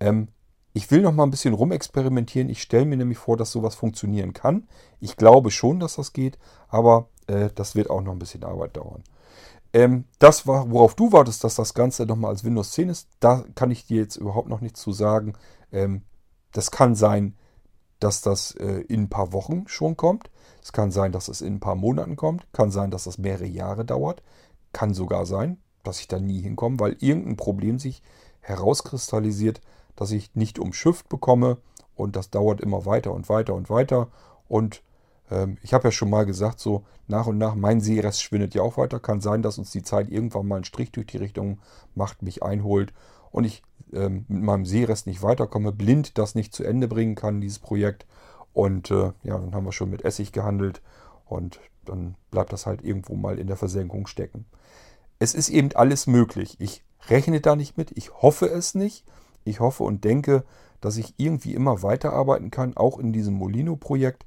Ähm, ich will noch mal ein bisschen rumexperimentieren. Ich stelle mir nämlich vor, dass sowas funktionieren kann. Ich glaube schon, dass das geht, aber äh, das wird auch noch ein bisschen Arbeit dauern. Ähm, das, war, worauf du wartest, dass das Ganze nochmal als Windows 10 ist, da kann ich dir jetzt überhaupt noch nichts zu sagen. Ähm, das kann sein, dass das äh, in ein paar Wochen schon kommt. Es kann sein, dass es in ein paar Monaten kommt. Kann sein, dass das mehrere Jahre dauert. Kann sogar sein, dass ich da nie hinkomme, weil irgendein Problem sich herauskristallisiert, dass ich nicht umschifft bekomme. Und das dauert immer weiter und weiter und weiter. Und ich habe ja schon mal gesagt, so nach und nach, mein Seerest schwindet ja auch weiter. Kann sein, dass uns die Zeit irgendwann mal einen Strich durch die Richtung macht, mich einholt und ich ähm, mit meinem Seerest nicht weiterkomme, blind das nicht zu Ende bringen kann, dieses Projekt. Und äh, ja, dann haben wir schon mit Essig gehandelt und dann bleibt das halt irgendwo mal in der Versenkung stecken. Es ist eben alles möglich. Ich rechne da nicht mit, ich hoffe es nicht. Ich hoffe und denke, dass ich irgendwie immer weiterarbeiten kann, auch in diesem Molino-Projekt.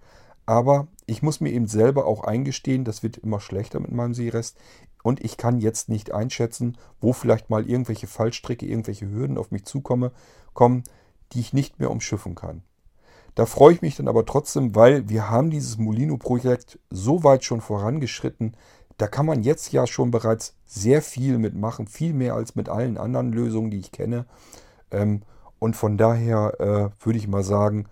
Aber ich muss mir eben selber auch eingestehen, das wird immer schlechter mit meinem Seerest. Und ich kann jetzt nicht einschätzen, wo vielleicht mal irgendwelche Fallstricke, irgendwelche Hürden auf mich zukommen, kommen, die ich nicht mehr umschiffen kann. Da freue ich mich dann aber trotzdem, weil wir haben dieses Molino-Projekt so weit schon vorangeschritten. Da kann man jetzt ja schon bereits sehr viel mitmachen, viel mehr als mit allen anderen Lösungen, die ich kenne. Ähm, und von daher äh, würde ich mal sagen,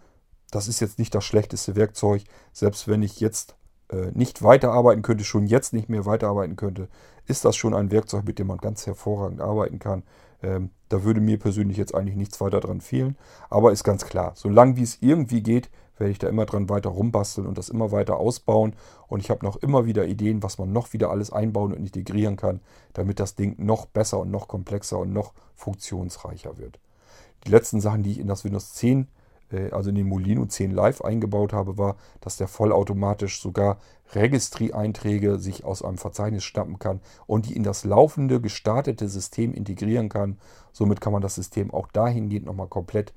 das ist jetzt nicht das schlechteste Werkzeug. Selbst wenn ich jetzt äh, nicht weiterarbeiten könnte, schon jetzt nicht mehr weiterarbeiten könnte, ist das schon ein Werkzeug, mit dem man ganz hervorragend arbeiten kann. Ähm, da würde mir persönlich jetzt eigentlich nichts weiter dran fehlen. Aber ist ganz klar, solange wie es irgendwie geht, werde ich da immer dran weiter rumbasteln und das immer weiter ausbauen. Und ich habe noch immer wieder Ideen, was man noch wieder alles einbauen und integrieren kann, damit das Ding noch besser und noch komplexer und noch funktionsreicher wird. Die letzten Sachen, die ich in das Windows 10 äh, also in den Molino 10 Live eingebaut habe, war, dass der vollautomatisch sogar Registry-Einträge sich aus einem Verzeichnis schnappen kann und die in das laufende, gestartete System integrieren kann. Somit kann man das System auch dahingehend nochmal komplett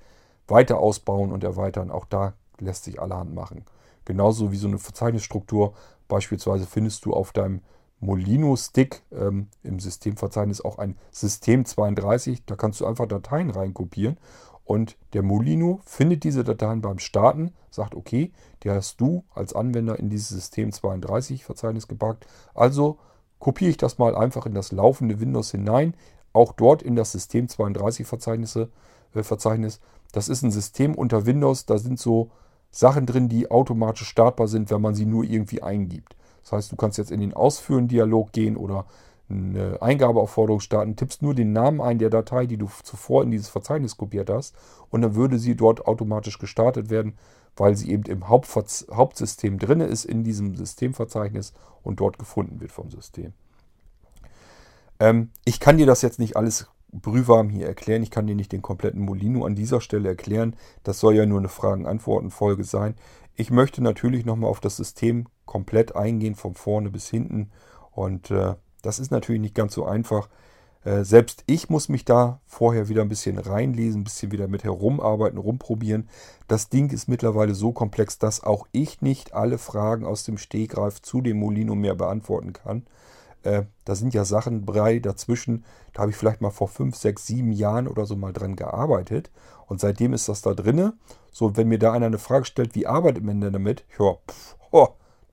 weiter ausbauen und erweitern. Auch da lässt sich allerhand machen. Genauso wie so eine Verzeichnisstruktur. Beispielsweise findest du auf deinem Molino-Stick ähm, im Systemverzeichnis auch ein System 32. Da kannst du einfach Dateien reinkopieren und der Molino findet diese Dateien beim Starten, sagt, okay, die hast du als Anwender in dieses System 32 Verzeichnis gepackt. Also kopiere ich das mal einfach in das laufende Windows hinein, auch dort in das System 32 Verzeichnisse, äh, Verzeichnis. das ist ein System unter Windows, da sind so Sachen drin, die automatisch startbar sind, wenn man sie nur irgendwie eingibt. Das heißt, du kannst jetzt in den Ausführen-Dialog gehen oder eine Eingabeaufforderung starten, tippst nur den Namen ein der Datei, die du zuvor in dieses Verzeichnis kopiert hast und dann würde sie dort automatisch gestartet werden, weil sie eben im Hauptverz Hauptsystem drin ist, in diesem Systemverzeichnis und dort gefunden wird vom System. Ähm, ich kann dir das jetzt nicht alles brühwarm hier erklären. Ich kann dir nicht den kompletten Molino an dieser Stelle erklären. Das soll ja nur eine Fragen-Antworten-Folge sein. Ich möchte natürlich nochmal auf das System komplett eingehen, von vorne bis hinten. Und äh, das ist natürlich nicht ganz so einfach. Äh, selbst ich muss mich da vorher wieder ein bisschen reinlesen, ein bisschen wieder mit herumarbeiten, rumprobieren. Das Ding ist mittlerweile so komplex, dass auch ich nicht alle Fragen aus dem Stegreif zu dem Molino mehr beantworten kann. Äh, da sind ja Sachen brei dazwischen. Da habe ich vielleicht mal vor fünf, sechs, sieben Jahren oder so mal dran gearbeitet. Und seitdem ist das da drinne. So, wenn mir da einer eine Frage stellt, wie arbeitet man denn damit? Ja, pff, oh,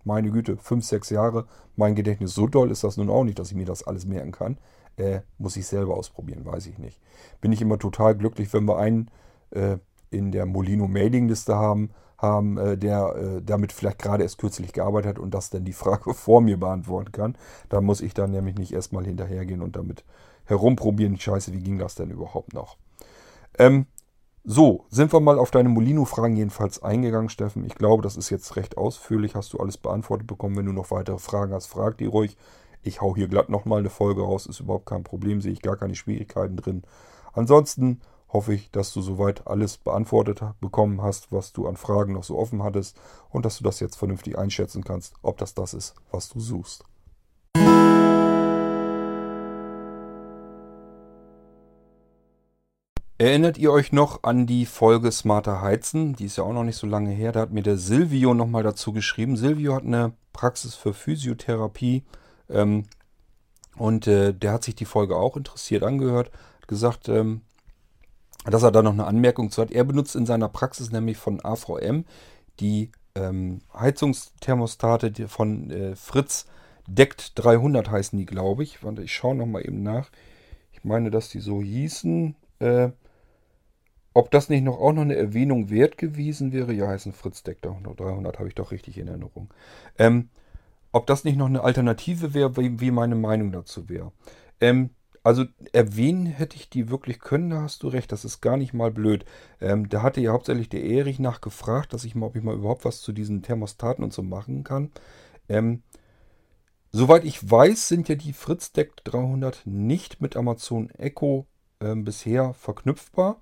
meine Güte, fünf, sechs Jahre. Mein Gedächtnis so doll ist das nun auch nicht, dass ich mir das alles merken kann. Äh, muss ich selber ausprobieren, weiß ich nicht. Bin ich immer total glücklich, wenn wir einen äh, in der Molino Mailingliste haben, haben, äh, der äh, damit vielleicht gerade erst kürzlich gearbeitet hat und das dann die Frage vor mir beantworten kann. Da muss ich dann nämlich nicht erstmal hinterhergehen und damit herumprobieren. Scheiße, wie ging das denn überhaupt noch? Ähm, so, sind wir mal auf deine Molino-Fragen jedenfalls eingegangen, Steffen. Ich glaube, das ist jetzt recht ausführlich. Hast du alles beantwortet bekommen. Wenn du noch weitere Fragen hast, frag die ruhig. Ich hau hier glatt nochmal eine Folge raus. Ist überhaupt kein Problem. Sehe ich gar keine Schwierigkeiten drin. Ansonsten hoffe ich, dass du soweit alles beantwortet bekommen hast, was du an Fragen noch so offen hattest und dass du das jetzt vernünftig einschätzen kannst, ob das das ist, was du suchst. Erinnert ihr euch noch an die Folge Smarter Heizen? Die ist ja auch noch nicht so lange her. Da hat mir der Silvio nochmal dazu geschrieben. Silvio hat eine Praxis für Physiotherapie ähm, und äh, der hat sich die Folge auch interessiert angehört. Hat gesagt, ähm, dass er da noch eine Anmerkung zu hat. Er benutzt in seiner Praxis nämlich von AVM die ähm, Heizungsthermostate von äh, Fritz Deckt 300 heißen die, glaube ich. Warte, ich schaue nochmal eben nach. Ich meine, dass die so hießen. Äh, ob das nicht noch auch noch eine Erwähnung wert gewesen wäre, ja, heißen Fritz Deck 300, habe ich doch richtig in Erinnerung. Ähm, ob das nicht noch eine Alternative wäre, wie, wie meine Meinung dazu wäre. Ähm, also erwähnen hätte ich die wirklich können, da hast du recht, das ist gar nicht mal blöd. Ähm, da hatte ja hauptsächlich der Erich nachgefragt, dass ich mal, ob ich mal überhaupt was zu diesen Thermostaten und so machen kann. Ähm, soweit ich weiß, sind ja die Fritz Deck 300 nicht mit Amazon Echo ähm, bisher verknüpfbar.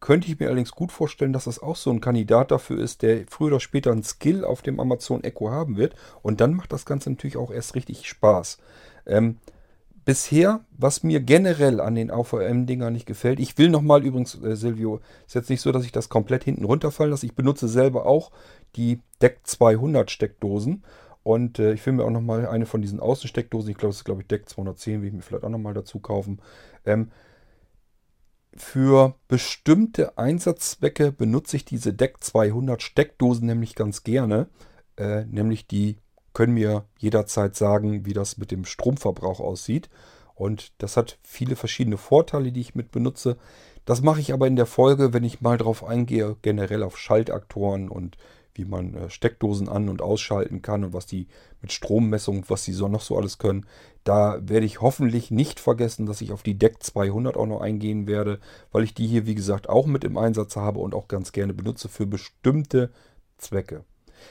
Könnte ich mir allerdings gut vorstellen, dass das auch so ein Kandidat dafür ist, der früher oder später einen Skill auf dem Amazon Echo haben wird. Und dann macht das Ganze natürlich auch erst richtig Spaß. Ähm, bisher, was mir generell an den AVM-Dingern nicht gefällt, ich will nochmal übrigens, äh, Silvio, ist jetzt nicht so, dass ich das komplett hinten runterfallen lasse. Ich benutze selber auch die Deck 200 Steckdosen. Und äh, ich will mir auch nochmal eine von diesen Außensteckdosen, ich glaube, das ist glaube ich Deck 210, will ich mir vielleicht auch nochmal dazu kaufen. Ähm, für bestimmte Einsatzzwecke benutze ich diese Deck 200 Steckdosen nämlich ganz gerne. Äh, nämlich die können mir jederzeit sagen, wie das mit dem Stromverbrauch aussieht. Und das hat viele verschiedene Vorteile, die ich mit benutze. Das mache ich aber in der Folge, wenn ich mal drauf eingehe, generell auf Schaltaktoren und wie man äh, Steckdosen an- und ausschalten kann und was die mit Strommessung, was die so noch so alles können. Da werde ich hoffentlich nicht vergessen, dass ich auf die Deck 200 auch noch eingehen werde, weil ich die hier, wie gesagt, auch mit im Einsatz habe und auch ganz gerne benutze für bestimmte Zwecke.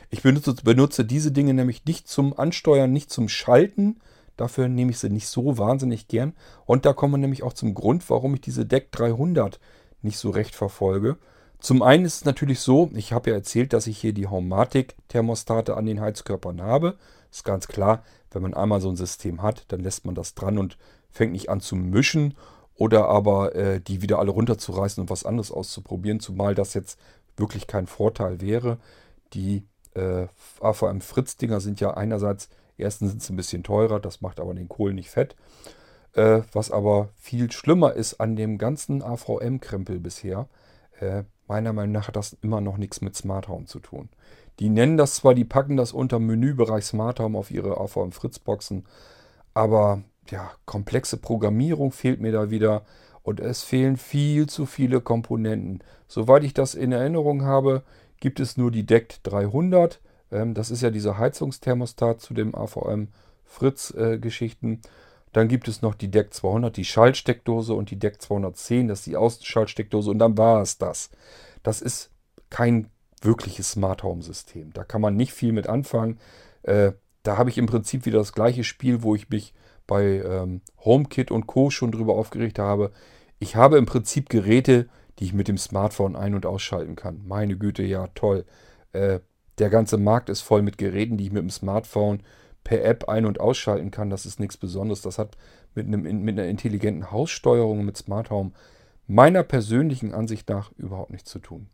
Ich benutze, benutze diese Dinge nämlich nicht zum Ansteuern, nicht zum Schalten. Dafür nehme ich sie nicht so wahnsinnig gern. Und da kommen wir nämlich auch zum Grund, warum ich diese Deck 300 nicht so recht verfolge. Zum einen ist es natürlich so, ich habe ja erzählt, dass ich hier die Haumatik-Thermostate an den Heizkörpern habe. Ist ganz klar, wenn man einmal so ein System hat, dann lässt man das dran und fängt nicht an zu mischen oder aber äh, die wieder alle runterzureißen und was anderes auszuprobieren, zumal das jetzt wirklich kein Vorteil wäre. Die äh, AVM Fritz-Dinger sind ja einerseits, erstens sind sie ein bisschen teurer, das macht aber den Kohl nicht fett. Äh, was aber viel schlimmer ist an dem ganzen AVM-Krempel bisher, äh, meiner Meinung nach hat das immer noch nichts mit Smart Home zu tun. Die nennen das zwar, die packen das unter Menübereich Smart Home auf ihre AVM Fritz Boxen, aber ja, komplexe Programmierung fehlt mir da wieder Und es fehlen viel zu viele Komponenten. Soweit ich das in Erinnerung habe, gibt es nur die DECT 300. Ähm, das ist ja dieser Heizungsthermostat zu dem AVM Fritz-Geschichten. Äh, dann gibt es noch die DECT 200, die Schaltsteckdose und die DECT 210, das ist die Außenschaltsteckdose und dann war es das. Das ist kein wirkliches Smart Home System. Da kann man nicht viel mit anfangen. Äh, da habe ich im Prinzip wieder das gleiche Spiel, wo ich mich bei ähm, HomeKit und Co. schon drüber aufgeregt habe. Ich habe im Prinzip Geräte, die ich mit dem Smartphone ein- und ausschalten kann. Meine Güte, ja, toll. Äh, der ganze Markt ist voll mit Geräten, die ich mit dem Smartphone per App ein- und ausschalten kann. Das ist nichts Besonderes. Das hat mit, einem, mit einer intelligenten Haussteuerung mit Smart Home meiner persönlichen Ansicht nach überhaupt nichts zu tun.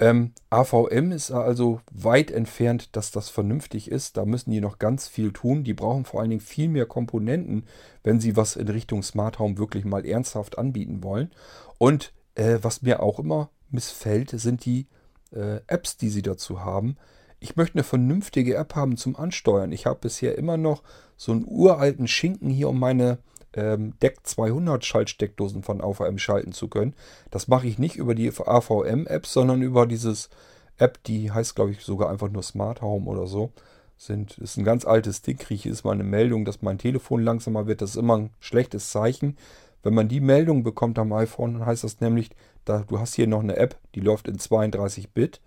Ähm, AVM ist also weit entfernt, dass das vernünftig ist. Da müssen die noch ganz viel tun. Die brauchen vor allen Dingen viel mehr Komponenten, wenn sie was in Richtung Smart Home wirklich mal ernsthaft anbieten wollen. Und äh, was mir auch immer missfällt, sind die äh, Apps, die sie dazu haben. Ich möchte eine vernünftige App haben zum Ansteuern. Ich habe bisher immer noch so einen uralten Schinken hier, um meine ähm, DEC 200 Schaltsteckdosen von AVM schalten zu können. Das mache ich nicht über die AVM-App, sondern über dieses App, die heißt, glaube ich, sogar einfach nur Smart Home oder so. Sind, ist ein ganz altes Ding, kriege ich jedes Mal eine Meldung, dass mein Telefon langsamer wird. Das ist immer ein schlechtes Zeichen. Wenn man die Meldung bekommt am iPhone, dann heißt das nämlich, da, du hast hier noch eine App, die läuft in 32 Bit.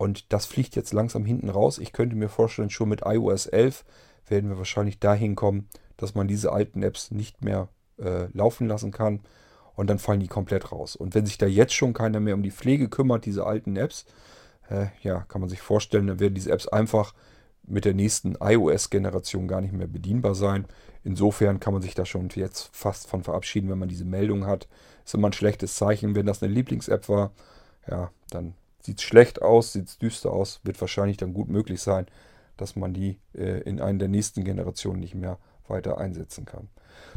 Und das fliegt jetzt langsam hinten raus. Ich könnte mir vorstellen, schon mit iOS 11 werden wir wahrscheinlich dahin kommen, dass man diese alten Apps nicht mehr äh, laufen lassen kann und dann fallen die komplett raus. Und wenn sich da jetzt schon keiner mehr um die Pflege kümmert, diese alten Apps, äh, ja, kann man sich vorstellen, dann werden diese Apps einfach mit der nächsten iOS-Generation gar nicht mehr bedienbar sein. Insofern kann man sich da schon jetzt fast von verabschieden, wenn man diese Meldung hat. Ist immer ein schlechtes Zeichen, wenn das eine Lieblings-App war. Ja, dann sieht schlecht aus, sieht düster aus, wird wahrscheinlich dann gut möglich sein, dass man die äh, in einer der nächsten Generationen nicht mehr weiter einsetzen kann.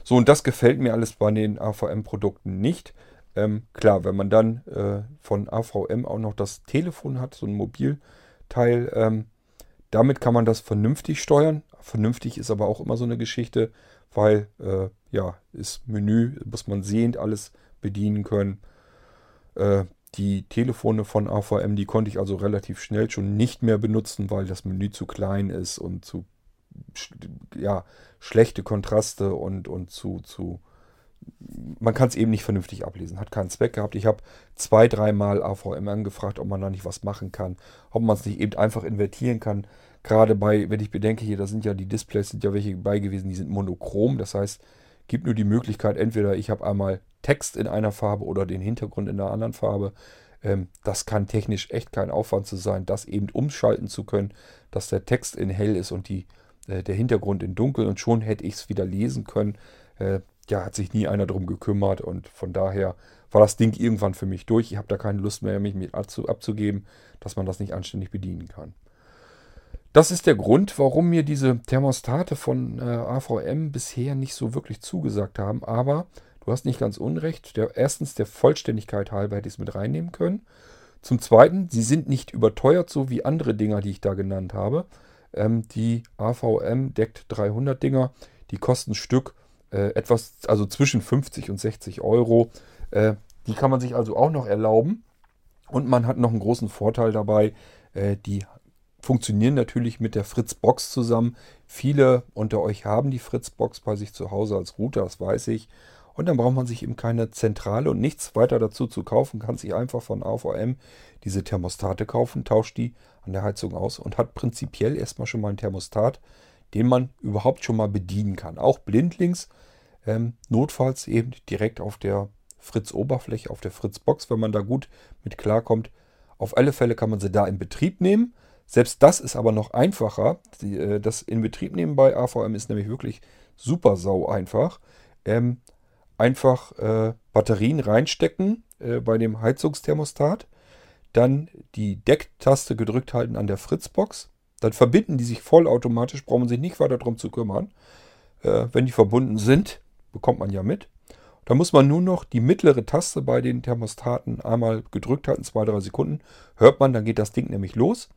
So, und das gefällt mir alles bei den AVM-Produkten nicht. Ähm, klar, wenn man dann äh, von AVM auch noch das Telefon hat, so ein Mobilteil, ähm, damit kann man das vernünftig steuern. Vernünftig ist aber auch immer so eine Geschichte, weil, äh, ja, ist Menü, muss man sehend alles bedienen können. Äh, die Telefone von AVM, die konnte ich also relativ schnell schon nicht mehr benutzen, weil das Menü zu klein ist und zu ja, schlechte Kontraste und, und zu, zu man kann es eben nicht vernünftig ablesen, hat keinen Zweck gehabt. Ich habe zwei, dreimal AVM angefragt, ob man da nicht was machen kann, ob man es nicht eben einfach invertieren kann. Gerade bei, wenn ich bedenke, hier, da sind ja die Displays, sind ja welche bei gewesen, die sind monochrom. Das heißt, gibt nur die Möglichkeit, entweder ich habe einmal Text in einer Farbe oder den Hintergrund in einer anderen Farbe. Ähm, das kann technisch echt kein Aufwand zu sein, das eben umschalten zu können, dass der Text in hell ist und die äh, der Hintergrund in dunkel und schon hätte ich es wieder lesen können. Äh, ja, hat sich nie einer drum gekümmert und von daher war das Ding irgendwann für mich durch. Ich habe da keine Lust mehr, mich mit abzugeben, dass man das nicht anständig bedienen kann. Das ist der Grund, warum mir diese Thermostate von äh, AVM bisher nicht so wirklich zugesagt haben. Aber du hast nicht ganz unrecht. Der, erstens, der Vollständigkeit halber hätte ich es mit reinnehmen können. Zum Zweiten, sie sind nicht überteuert, so wie andere Dinger, die ich da genannt habe. Ähm, die AVM deckt 300 Dinger. Die kosten Stück äh, etwas, also zwischen 50 und 60 Euro. Äh, die kann man sich also auch noch erlauben. Und man hat noch einen großen Vorteil dabei. Äh, die funktionieren natürlich mit der Fritz-Box zusammen. Viele unter euch haben die Fritz-Box bei sich zu Hause als Router, das weiß ich. Und dann braucht man sich eben keine Zentrale und nichts weiter dazu zu kaufen, kann sich einfach von AVM diese Thermostate kaufen, tauscht die an der Heizung aus und hat prinzipiell erstmal schon mal einen Thermostat, den man überhaupt schon mal bedienen kann. Auch blindlings, ähm, notfalls eben direkt auf der Fritz-Oberfläche, auf der Fritz-Box, wenn man da gut mit klarkommt. Auf alle Fälle kann man sie da in Betrieb nehmen. Selbst das ist aber noch einfacher. Äh, das in Betrieb nehmen bei AVM ist nämlich wirklich super sau einfach. Ähm, einfach äh, Batterien reinstecken äh, bei dem Heizungsthermostat, dann die Decktaste gedrückt halten an der Fritzbox, dann verbinden die sich vollautomatisch, braucht man sich nicht weiter darum zu kümmern. Äh, wenn die verbunden sind, bekommt man ja mit. Da muss man nur noch die mittlere Taste bei den Thermostaten einmal gedrückt halten, zwei, drei Sekunden, hört man, dann geht das Ding nämlich los.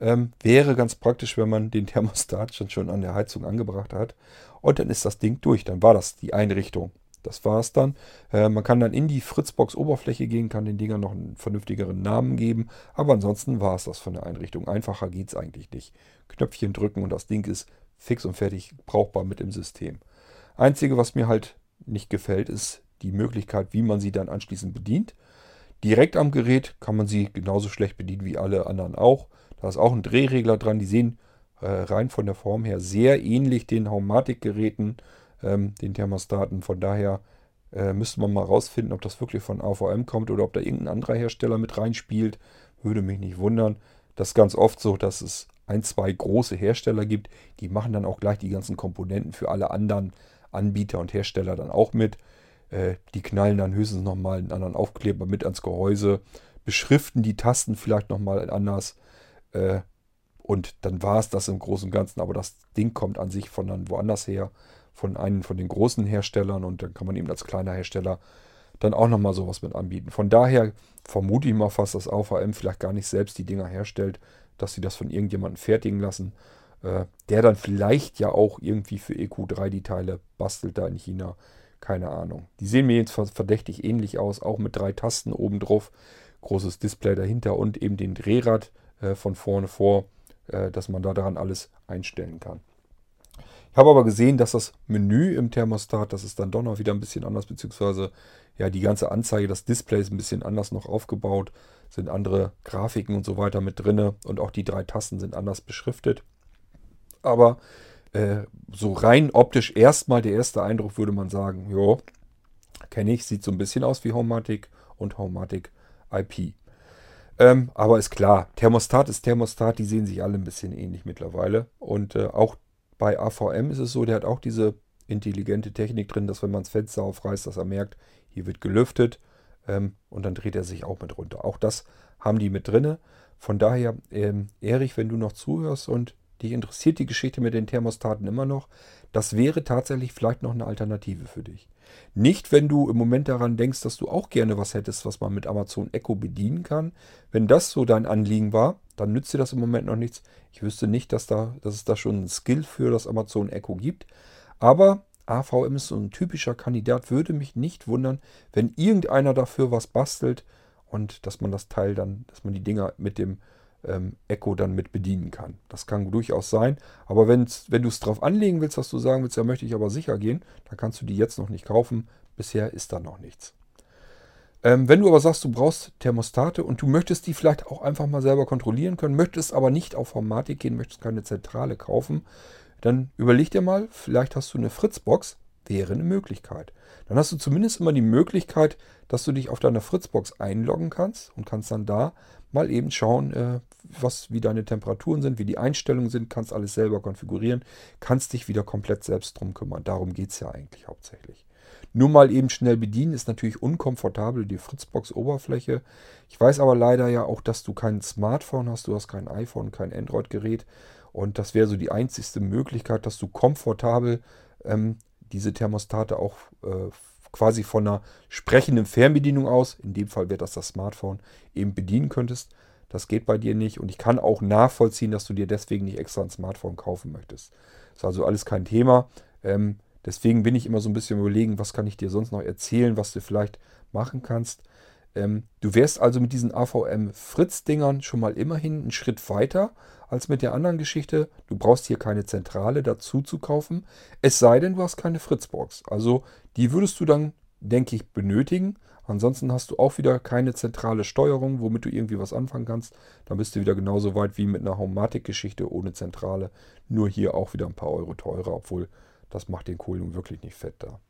Ähm, wäre ganz praktisch, wenn man den Thermostat schon, schon an der Heizung angebracht hat. Und dann ist das Ding durch. Dann war das die Einrichtung. Das war's dann. Äh, man kann dann in die Fritzbox-Oberfläche gehen, kann den Dingern noch einen vernünftigeren Namen geben. Aber ansonsten war es das von der Einrichtung. Einfacher geht es eigentlich nicht. Knöpfchen drücken und das Ding ist fix und fertig brauchbar mit dem System. Einzige, was mir halt nicht gefällt, ist die Möglichkeit, wie man sie dann anschließend bedient. Direkt am Gerät kann man sie genauso schlecht bedienen wie alle anderen auch. Da ist auch ein Drehregler dran. Die sehen äh, rein von der Form her sehr ähnlich den Haumatic-Geräten, ähm, den Thermostaten. Von daher äh, müsste man mal rausfinden, ob das wirklich von AVM kommt oder ob da irgendein anderer Hersteller mit reinspielt. Würde mich nicht wundern. Das ist ganz oft so, dass es ein, zwei große Hersteller gibt. Die machen dann auch gleich die ganzen Komponenten für alle anderen Anbieter und Hersteller dann auch mit. Äh, die knallen dann höchstens nochmal einen anderen Aufkleber mit ans Gehäuse, beschriften die Tasten vielleicht nochmal anders. Äh, und dann war es das im Großen und Ganzen. Aber das Ding kommt an sich von dann woanders her, von einem von den großen Herstellern. Und dann kann man eben als kleiner Hersteller dann auch nochmal sowas mit anbieten. Von daher vermute ich mal fast, dass AVM vielleicht gar nicht selbst die Dinger herstellt, dass sie das von irgendjemandem fertigen lassen, äh, der dann vielleicht ja auch irgendwie für EQ3 die Teile bastelt da in China. Keine Ahnung. Die sehen mir jetzt verdächtig ähnlich aus, auch mit drei Tasten oben drauf, großes Display dahinter und eben den Drehrad äh, von vorne vor, äh, dass man da daran alles einstellen kann. Ich habe aber gesehen, dass das Menü im Thermostat, das ist dann doch noch wieder ein bisschen anders, beziehungsweise ja, die ganze Anzeige, das Display ist ein bisschen anders noch aufgebaut, sind andere Grafiken und so weiter mit drin und auch die drei Tasten sind anders beschriftet. Aber äh, so rein optisch erstmal der erste Eindruck würde man sagen, ja, kenne ich, sieht so ein bisschen aus wie Homematic und Homematic IP. Ähm, aber ist klar, Thermostat ist Thermostat, die sehen sich alle ein bisschen ähnlich mittlerweile. Und äh, auch bei AVM ist es so, der hat auch diese intelligente Technik drin, dass wenn man das Fenster aufreißt, dass er merkt, hier wird gelüftet ähm, und dann dreht er sich auch mit runter. Auch das haben die mit drinne. Von daher, ähm, Erich, wenn du noch zuhörst und dich interessiert die Geschichte mit den Thermostaten immer noch, das wäre tatsächlich vielleicht noch eine Alternative für dich. Nicht, wenn du im Moment daran denkst, dass du auch gerne was hättest, was man mit Amazon Echo bedienen kann. Wenn das so dein Anliegen war, dann nützt dir das im Moment noch nichts. Ich wüsste nicht, dass, da, dass es da schon einen Skill für das Amazon Echo gibt. Aber AVM ist so ein typischer Kandidat, würde mich nicht wundern, wenn irgendeiner dafür was bastelt und dass man das Teil dann, dass man die Dinger mit dem ähm, Echo dann mit bedienen kann. Das kann durchaus sein. Aber wenn du es drauf anlegen willst, dass du sagen willst, ja möchte ich aber sicher gehen, dann kannst du die jetzt noch nicht kaufen. Bisher ist da noch nichts. Ähm, wenn du aber sagst, du brauchst Thermostate und du möchtest die vielleicht auch einfach mal selber kontrollieren können, möchtest aber nicht auf Formatik gehen, möchtest keine Zentrale kaufen, dann überleg dir mal, vielleicht hast du eine Fritzbox, wäre eine Möglichkeit. Dann hast du zumindest immer die Möglichkeit, dass du dich auf deiner Fritzbox einloggen kannst und kannst dann da mal eben schauen, äh, was, wie deine Temperaturen sind, wie die Einstellungen sind, kannst alles selber konfigurieren, kannst dich wieder komplett selbst drum kümmern. Darum geht es ja eigentlich hauptsächlich. Nur mal eben schnell bedienen ist natürlich unkomfortabel, die Fritzbox-Oberfläche. Ich weiß aber leider ja auch, dass du kein Smartphone hast, du hast kein iPhone, kein Android-Gerät. Und das wäre so die einzigste Möglichkeit, dass du komfortabel ähm, diese Thermostate auch äh, quasi von einer sprechenden Fernbedienung aus, in dem Fall wäre das das Smartphone, eben bedienen könntest. Das geht bei dir nicht und ich kann auch nachvollziehen, dass du dir deswegen nicht extra ein Smartphone kaufen möchtest. Ist also alles kein Thema. Ähm, deswegen bin ich immer so ein bisschen überlegen, was kann ich dir sonst noch erzählen, was du vielleicht machen kannst. Ähm, du wärst also mit diesen AVM-Fritz-Dingern schon mal immerhin einen Schritt weiter als mit der anderen Geschichte. Du brauchst hier keine Zentrale dazu zu kaufen. Es sei denn, du hast keine Fritzbox. Also die würdest du dann, denke ich, benötigen. Ansonsten hast du auch wieder keine zentrale Steuerung, womit du irgendwie was anfangen kannst. Dann bist du wieder genauso weit wie mit einer Homematic-Geschichte ohne Zentrale. Nur hier auch wieder ein paar Euro teurer, obwohl das macht den Kohl wirklich nicht fett da.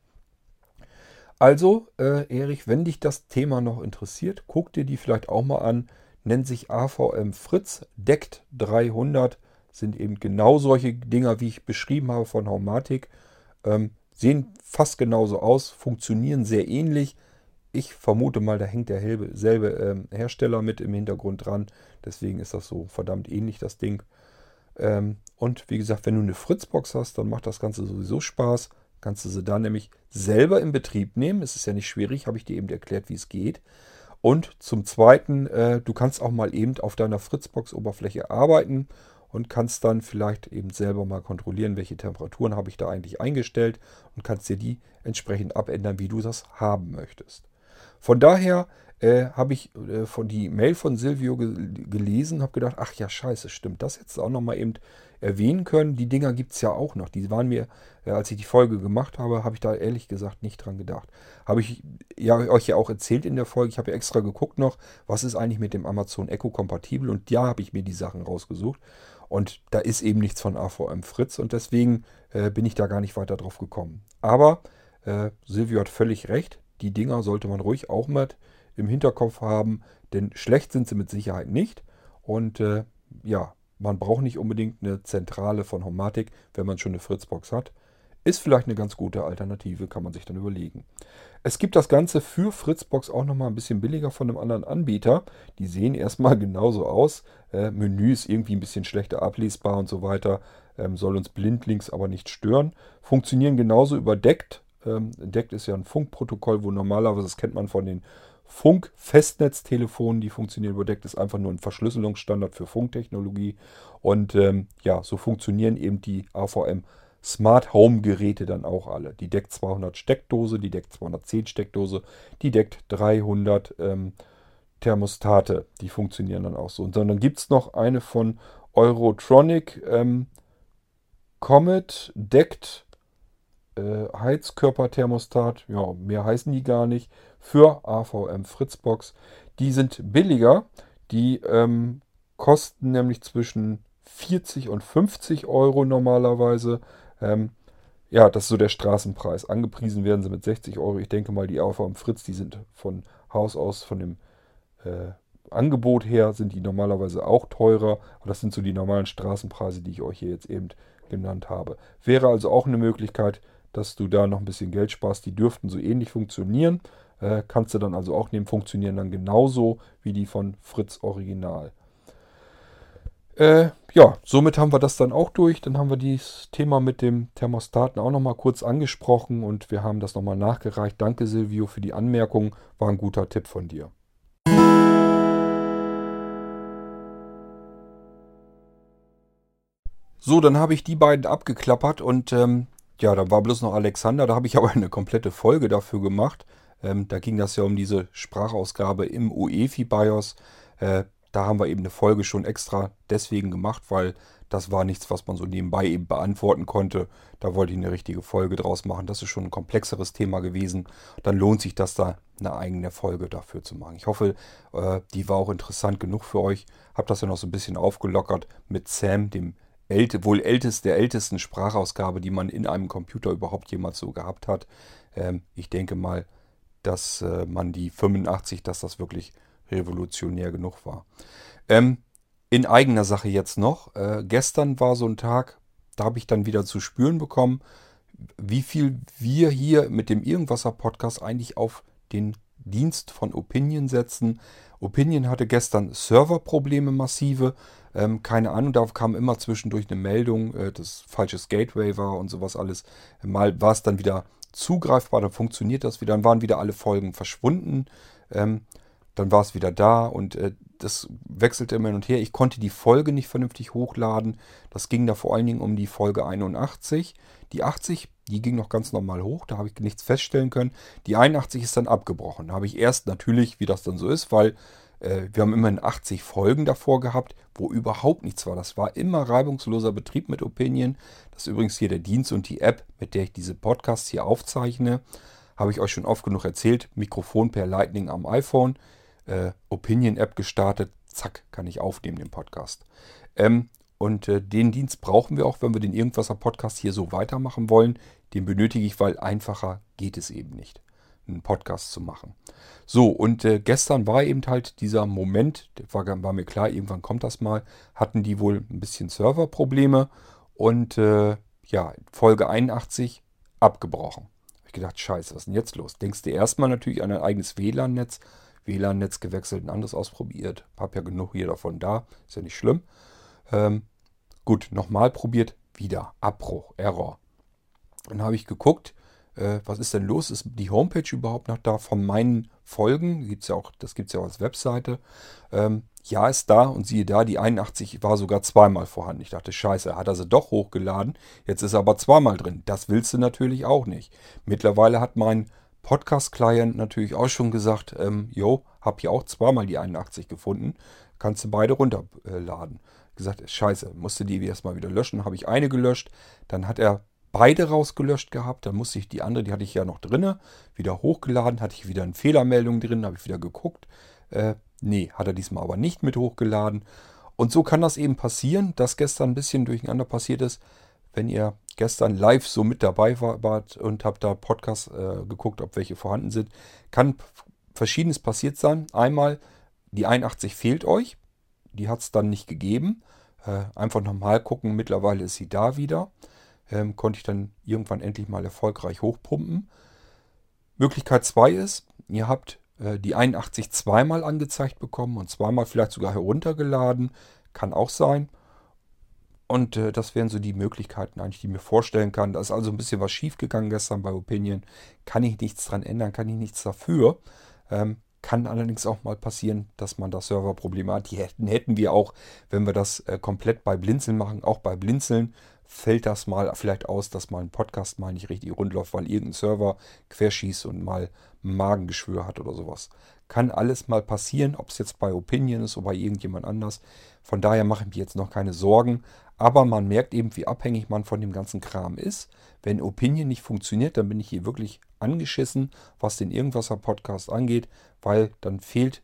Also, äh, Erich, wenn dich das Thema noch interessiert, guck dir die vielleicht auch mal an. Nennt sich AVM Fritz, deckt 300, sind eben genau solche Dinger, wie ich beschrieben habe von Haumatic. Ähm, sehen fast genauso aus, funktionieren sehr ähnlich. Ich vermute mal, da hängt der selbe ähm, Hersteller mit im Hintergrund dran. Deswegen ist das so verdammt ähnlich, das Ding. Ähm, und wie gesagt, wenn du eine Fritzbox hast, dann macht das Ganze sowieso Spaß. Kannst du sie dann nämlich selber in Betrieb nehmen. Es ist ja nicht schwierig, habe ich dir eben erklärt, wie es geht. Und zum Zweiten, äh, du kannst auch mal eben auf deiner Fritzbox-Oberfläche arbeiten und kannst dann vielleicht eben selber mal kontrollieren, welche Temperaturen habe ich da eigentlich eingestellt und kannst dir die entsprechend abändern, wie du das haben möchtest. Von daher äh, habe ich äh, von die Mail von Silvio ge gelesen, habe gedacht, ach ja, scheiße, stimmt, das jetzt auch nochmal eben erwähnen können. Die Dinger gibt es ja auch noch. Die waren mir, äh, als ich die Folge gemacht habe, habe ich da ehrlich gesagt nicht dran gedacht. Habe ich ja euch ja auch erzählt in der Folge. Ich habe ja extra geguckt noch, was ist eigentlich mit dem Amazon Echo kompatibel und ja, habe ich mir die Sachen rausgesucht. Und da ist eben nichts von AVM Fritz und deswegen äh, bin ich da gar nicht weiter drauf gekommen. Aber äh, Silvio hat völlig recht. Die Dinger sollte man ruhig auch mit im Hinterkopf haben, denn schlecht sind sie mit Sicherheit nicht. Und äh, ja, man braucht nicht unbedingt eine Zentrale von Homatic, wenn man schon eine Fritzbox hat. Ist vielleicht eine ganz gute Alternative, kann man sich dann überlegen. Es gibt das Ganze für Fritzbox auch nochmal ein bisschen billiger von einem anderen Anbieter. Die sehen erstmal genauso aus. Äh, Menü ist irgendwie ein bisschen schlechter ablesbar und so weiter. Ähm, soll uns blindlings aber nicht stören. Funktionieren genauso überdeckt. Ähm, DECT ist ja ein Funkprotokoll, wo normalerweise, das kennt man von den Funk-Festnetztelefon, die funktionieren überdeckt, ist einfach nur ein Verschlüsselungsstandard für Funktechnologie. Und ähm, ja, so funktionieren eben die AVM Smart Home Geräte dann auch alle. Die DECT 200 Steckdose, die DECT 210 Steckdose, die DECT 300 ähm, Thermostate, die funktionieren dann auch so. Und dann gibt es noch eine von Eurotronic ähm, Comet DECT äh, Heizkörperthermostat. Ja, mehr heißen die gar nicht für AVM Fritzbox. Die sind billiger. Die ähm, kosten nämlich zwischen 40 und 50 Euro normalerweise. Ähm, ja, das ist so der Straßenpreis. Angepriesen werden sie mit 60 Euro. Ich denke mal, die AVM Fritz, die sind von Haus aus, von dem äh, Angebot her, sind die normalerweise auch teurer. Aber das sind so die normalen Straßenpreise, die ich euch hier jetzt eben genannt habe. Wäre also auch eine Möglichkeit, dass du da noch ein bisschen Geld sparst. Die dürften so ähnlich funktionieren. Äh, kannst du dann also auch nehmen, funktionieren dann genauso wie die von Fritz Original. Äh, ja, somit haben wir das dann auch durch. Dann haben wir dieses Thema mit dem Thermostaten auch nochmal kurz angesprochen und wir haben das nochmal nachgereicht. Danke Silvio für die Anmerkung. War ein guter Tipp von dir. So, dann habe ich die beiden abgeklappert und ähm, ja, da war bloß noch Alexander. Da habe ich aber eine komplette Folge dafür gemacht. Ähm, da ging das ja um diese Sprachausgabe im UEFI BIOS. Äh, da haben wir eben eine Folge schon extra deswegen gemacht, weil das war nichts, was man so nebenbei eben beantworten konnte. Da wollte ich eine richtige Folge draus machen. Das ist schon ein komplexeres Thema gewesen. Dann lohnt sich das da eine eigene Folge dafür zu machen. Ich hoffe, äh, die war auch interessant genug für euch. Hab das ja noch so ein bisschen aufgelockert mit Sam, dem älte, wohl ältest, der ältesten Sprachausgabe, die man in einem Computer überhaupt jemals so gehabt hat. Ähm, ich denke mal, dass äh, man die 85, dass das wirklich revolutionär genug war. Ähm, in eigener Sache jetzt noch. Äh, gestern war so ein Tag, da habe ich dann wieder zu spüren bekommen, wie viel wir hier mit dem Irgendwasser Podcast eigentlich auf den Dienst von Opinion setzen. Opinion hatte gestern Serverprobleme massive. Ähm, keine Ahnung, da kam immer zwischendurch eine Meldung, äh, dass falsches Gateway war und sowas alles. Mal war es dann wieder zugreifbar, dann funktioniert das wieder, dann waren wieder alle Folgen verschwunden. Ähm, dann war es wieder da und äh, das wechselte immer hin und her. Ich konnte die Folge nicht vernünftig hochladen. Das ging da vor allen Dingen um die Folge 81. Die 80, die ging noch ganz normal hoch, da habe ich nichts feststellen können. Die 81 ist dann abgebrochen. Da habe ich erst natürlich, wie das dann so ist, weil wir haben immerhin 80 Folgen davor gehabt, wo überhaupt nichts war. Das war immer reibungsloser Betrieb mit Opinion. Das ist übrigens hier der Dienst und die App, mit der ich diese Podcasts hier aufzeichne. Habe ich euch schon oft genug erzählt. Mikrofon per Lightning am iPhone. Äh, Opinion-App gestartet. Zack, kann ich aufnehmen den Podcast. Ähm, und äh, den Dienst brauchen wir auch, wenn wir den Irgendwaser Podcast hier so weitermachen wollen. Den benötige ich, weil einfacher geht es eben nicht einen Podcast zu machen. So, und äh, gestern war eben halt dieser Moment, war, war, mir klar, irgendwann kommt das mal, hatten die wohl ein bisschen Serverprobleme und äh, ja, Folge 81 abgebrochen. Hab ich gedacht, scheiße, was ist denn jetzt los? Denkst du erstmal natürlich an ein eigenes WLAN-Netz, WLAN-Netz gewechselt, ein anderes ausprobiert, hab ja genug hier davon da, ist ja nicht schlimm. Ähm, gut, nochmal probiert, wieder, Abbruch, Error. Dann habe ich geguckt, äh, was ist denn los? Ist die Homepage überhaupt noch da von meinen Folgen? Gibt's ja auch, das gibt es ja auch als Webseite. Ähm, ja, ist da und siehe da, die 81 war sogar zweimal vorhanden. Ich dachte, scheiße, hat er sie doch hochgeladen. Jetzt ist er aber zweimal drin. Das willst du natürlich auch nicht. Mittlerweile hat mein Podcast-Client natürlich auch schon gesagt, ähm, hab hier auch zweimal die 81 gefunden. Kannst du beide runterladen. Gesagt, scheiße, musste die erstmal wieder löschen. Habe ich eine gelöscht. Dann hat er beide rausgelöscht gehabt. Dann musste ich die andere, die hatte ich ja noch drinne, wieder hochgeladen. Hatte ich wieder eine Fehlermeldung drin, habe ich wieder geguckt. Äh, nee, hat er diesmal aber nicht mit hochgeladen. Und so kann das eben passieren, dass gestern ein bisschen durcheinander passiert ist. Wenn ihr gestern live so mit dabei wart und habt da Podcast äh, geguckt, ob welche vorhanden sind, kann verschiedenes passiert sein. Einmal, die 81 fehlt euch. Die hat es dann nicht gegeben. Äh, einfach nochmal gucken, mittlerweile ist sie da wieder. Ähm, konnte ich dann irgendwann endlich mal erfolgreich hochpumpen. Möglichkeit 2 ist, ihr habt äh, die 81 zweimal angezeigt bekommen und zweimal vielleicht sogar heruntergeladen. Kann auch sein. Und äh, das wären so die Möglichkeiten eigentlich, die mir vorstellen kann. Da ist also ein bisschen was schiefgegangen gestern bei Opinion. Kann ich nichts dran ändern, kann ich nichts dafür. Ähm, kann allerdings auch mal passieren, dass man das Serverproblem hat. Die hätten, hätten wir auch, wenn wir das äh, komplett bei Blinzeln machen. Auch bei Blinzeln fällt das mal vielleicht aus, dass mal ein Podcast mal nicht richtig rund läuft, weil irgendein Server querschießt und mal Magengeschwür hat oder sowas. Kann alles mal passieren, ob es jetzt bei Opinion ist oder bei irgendjemand anders. Von daher mache ich mir jetzt noch keine Sorgen. Aber man merkt eben, wie abhängig man von dem ganzen Kram ist. Wenn Opinion nicht funktioniert, dann bin ich hier wirklich angeschissen, was den Irgendwasser-Podcast angeht, weil dann fehlt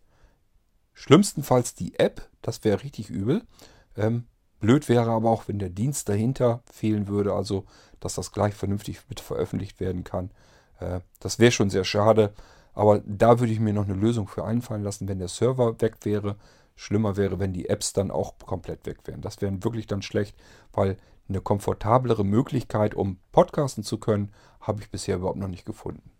schlimmstenfalls die App. Das wäre richtig übel. Ähm, Blöd wäre aber auch, wenn der Dienst dahinter fehlen würde, also dass das gleich vernünftig mit veröffentlicht werden kann. Äh, das wäre schon sehr schade, aber da würde ich mir noch eine Lösung für einfallen lassen, wenn der Server weg wäre. Schlimmer wäre, wenn die Apps dann auch komplett weg wären. Das wäre wirklich dann schlecht, weil eine komfortablere Möglichkeit, um podcasten zu können, habe ich bisher überhaupt noch nicht gefunden.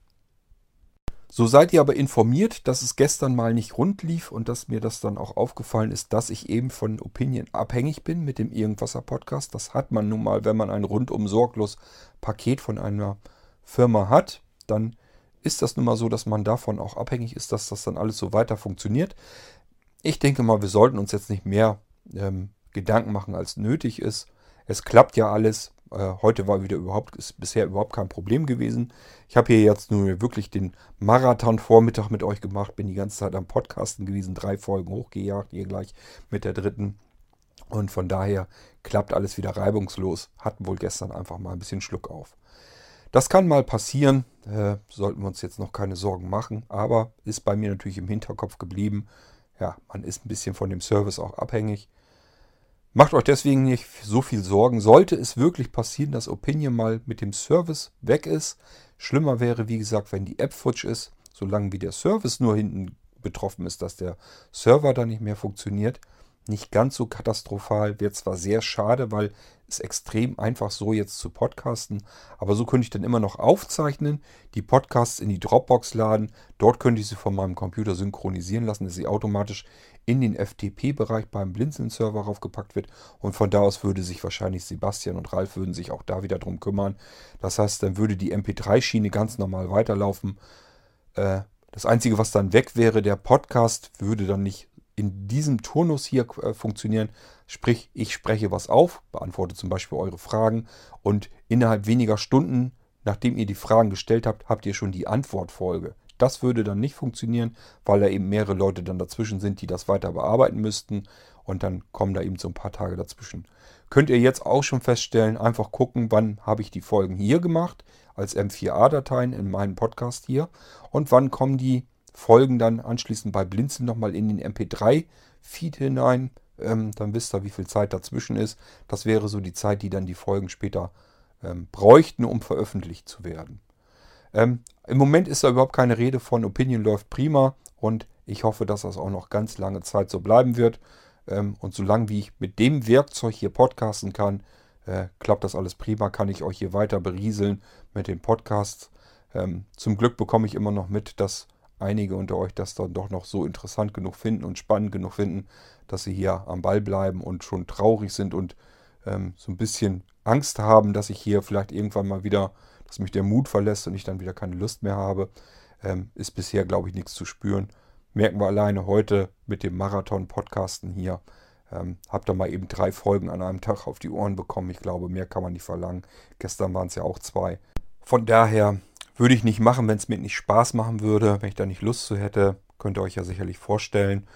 So seid ihr aber informiert, dass es gestern mal nicht rund lief und dass mir das dann auch aufgefallen ist, dass ich eben von Opinion abhängig bin mit dem Irgendwasser Podcast. Das hat man nun mal, wenn man ein rundum sorglos Paket von einer Firma hat, dann ist das nun mal so, dass man davon auch abhängig ist, dass das dann alles so weiter funktioniert. Ich denke mal, wir sollten uns jetzt nicht mehr ähm, Gedanken machen, als nötig ist. Es klappt ja alles. Äh, heute war wieder überhaupt, ist bisher überhaupt kein Problem gewesen. Ich habe hier jetzt nur wirklich den Marathon-Vormittag mit euch gemacht, bin die ganze Zeit am Podcasten gewesen, drei Folgen hochgejagt, hier gleich mit der dritten. Und von daher klappt alles wieder reibungslos. Hatten wohl gestern einfach mal ein bisschen Schluck auf. Das kann mal passieren, äh, sollten wir uns jetzt noch keine Sorgen machen, aber ist bei mir natürlich im Hinterkopf geblieben. Ja, man ist ein bisschen von dem Service auch abhängig. Macht euch deswegen nicht so viel Sorgen. Sollte es wirklich passieren, dass Opinion mal mit dem Service weg ist, schlimmer wäre, wie gesagt, wenn die App futsch ist, solange wie der Service nur hinten betroffen ist, dass der Server dann nicht mehr funktioniert, nicht ganz so katastrophal. Wäre zwar sehr schade, weil es extrem einfach so jetzt zu podcasten, aber so könnte ich dann immer noch aufzeichnen, die Podcasts in die Dropbox laden. Dort könnte ich sie von meinem Computer synchronisieren lassen, dass sie automatisch in den FTP-Bereich beim Blinzeln-Server raufgepackt wird. Und von da aus würde sich wahrscheinlich Sebastian und Ralf würden sich auch da wieder drum kümmern. Das heißt, dann würde die MP3-Schiene ganz normal weiterlaufen. Äh, das Einzige, was dann weg wäre, der Podcast würde dann nicht in diesem Turnus hier äh, funktionieren. Sprich, ich spreche was auf, beantworte zum Beispiel eure Fragen und innerhalb weniger Stunden, nachdem ihr die Fragen gestellt habt, habt ihr schon die Antwortfolge. Das würde dann nicht funktionieren, weil da eben mehrere Leute dann dazwischen sind, die das weiter bearbeiten müssten. Und dann kommen da eben so ein paar Tage dazwischen. Könnt ihr jetzt auch schon feststellen, einfach gucken, wann habe ich die Folgen hier gemacht, als M4A-Dateien in meinem Podcast hier. Und wann kommen die Folgen dann anschließend bei Blinzeln nochmal in den MP3-Feed hinein. Ähm, dann wisst ihr, wie viel Zeit dazwischen ist. Das wäre so die Zeit, die dann die Folgen später ähm, bräuchten, um veröffentlicht zu werden. Ähm, Im Moment ist da überhaupt keine Rede von Opinion läuft prima und ich hoffe, dass das auch noch ganz lange Zeit so bleiben wird. Ähm, und solange wie ich mit dem Werkzeug hier podcasten kann, äh, klappt das alles prima, kann ich euch hier weiter berieseln mit den Podcasts. Ähm, zum Glück bekomme ich immer noch mit, dass einige unter euch das dann doch noch so interessant genug finden und spannend genug finden, dass sie hier am Ball bleiben und schon traurig sind und ähm, so ein bisschen Angst haben, dass ich hier vielleicht irgendwann mal wieder dass mich der Mut verlässt und ich dann wieder keine Lust mehr habe, ähm, ist bisher, glaube ich, nichts zu spüren. merken wir alleine heute mit dem Marathon-Podcasten hier. Ähm, hab da mal eben drei Folgen an einem Tag auf die Ohren bekommen. Ich glaube, mehr kann man nicht verlangen. Gestern waren es ja auch zwei. Von daher würde ich nicht machen, wenn es mir nicht Spaß machen würde, wenn ich da nicht Lust zu hätte. Könnt ihr euch ja sicherlich vorstellen.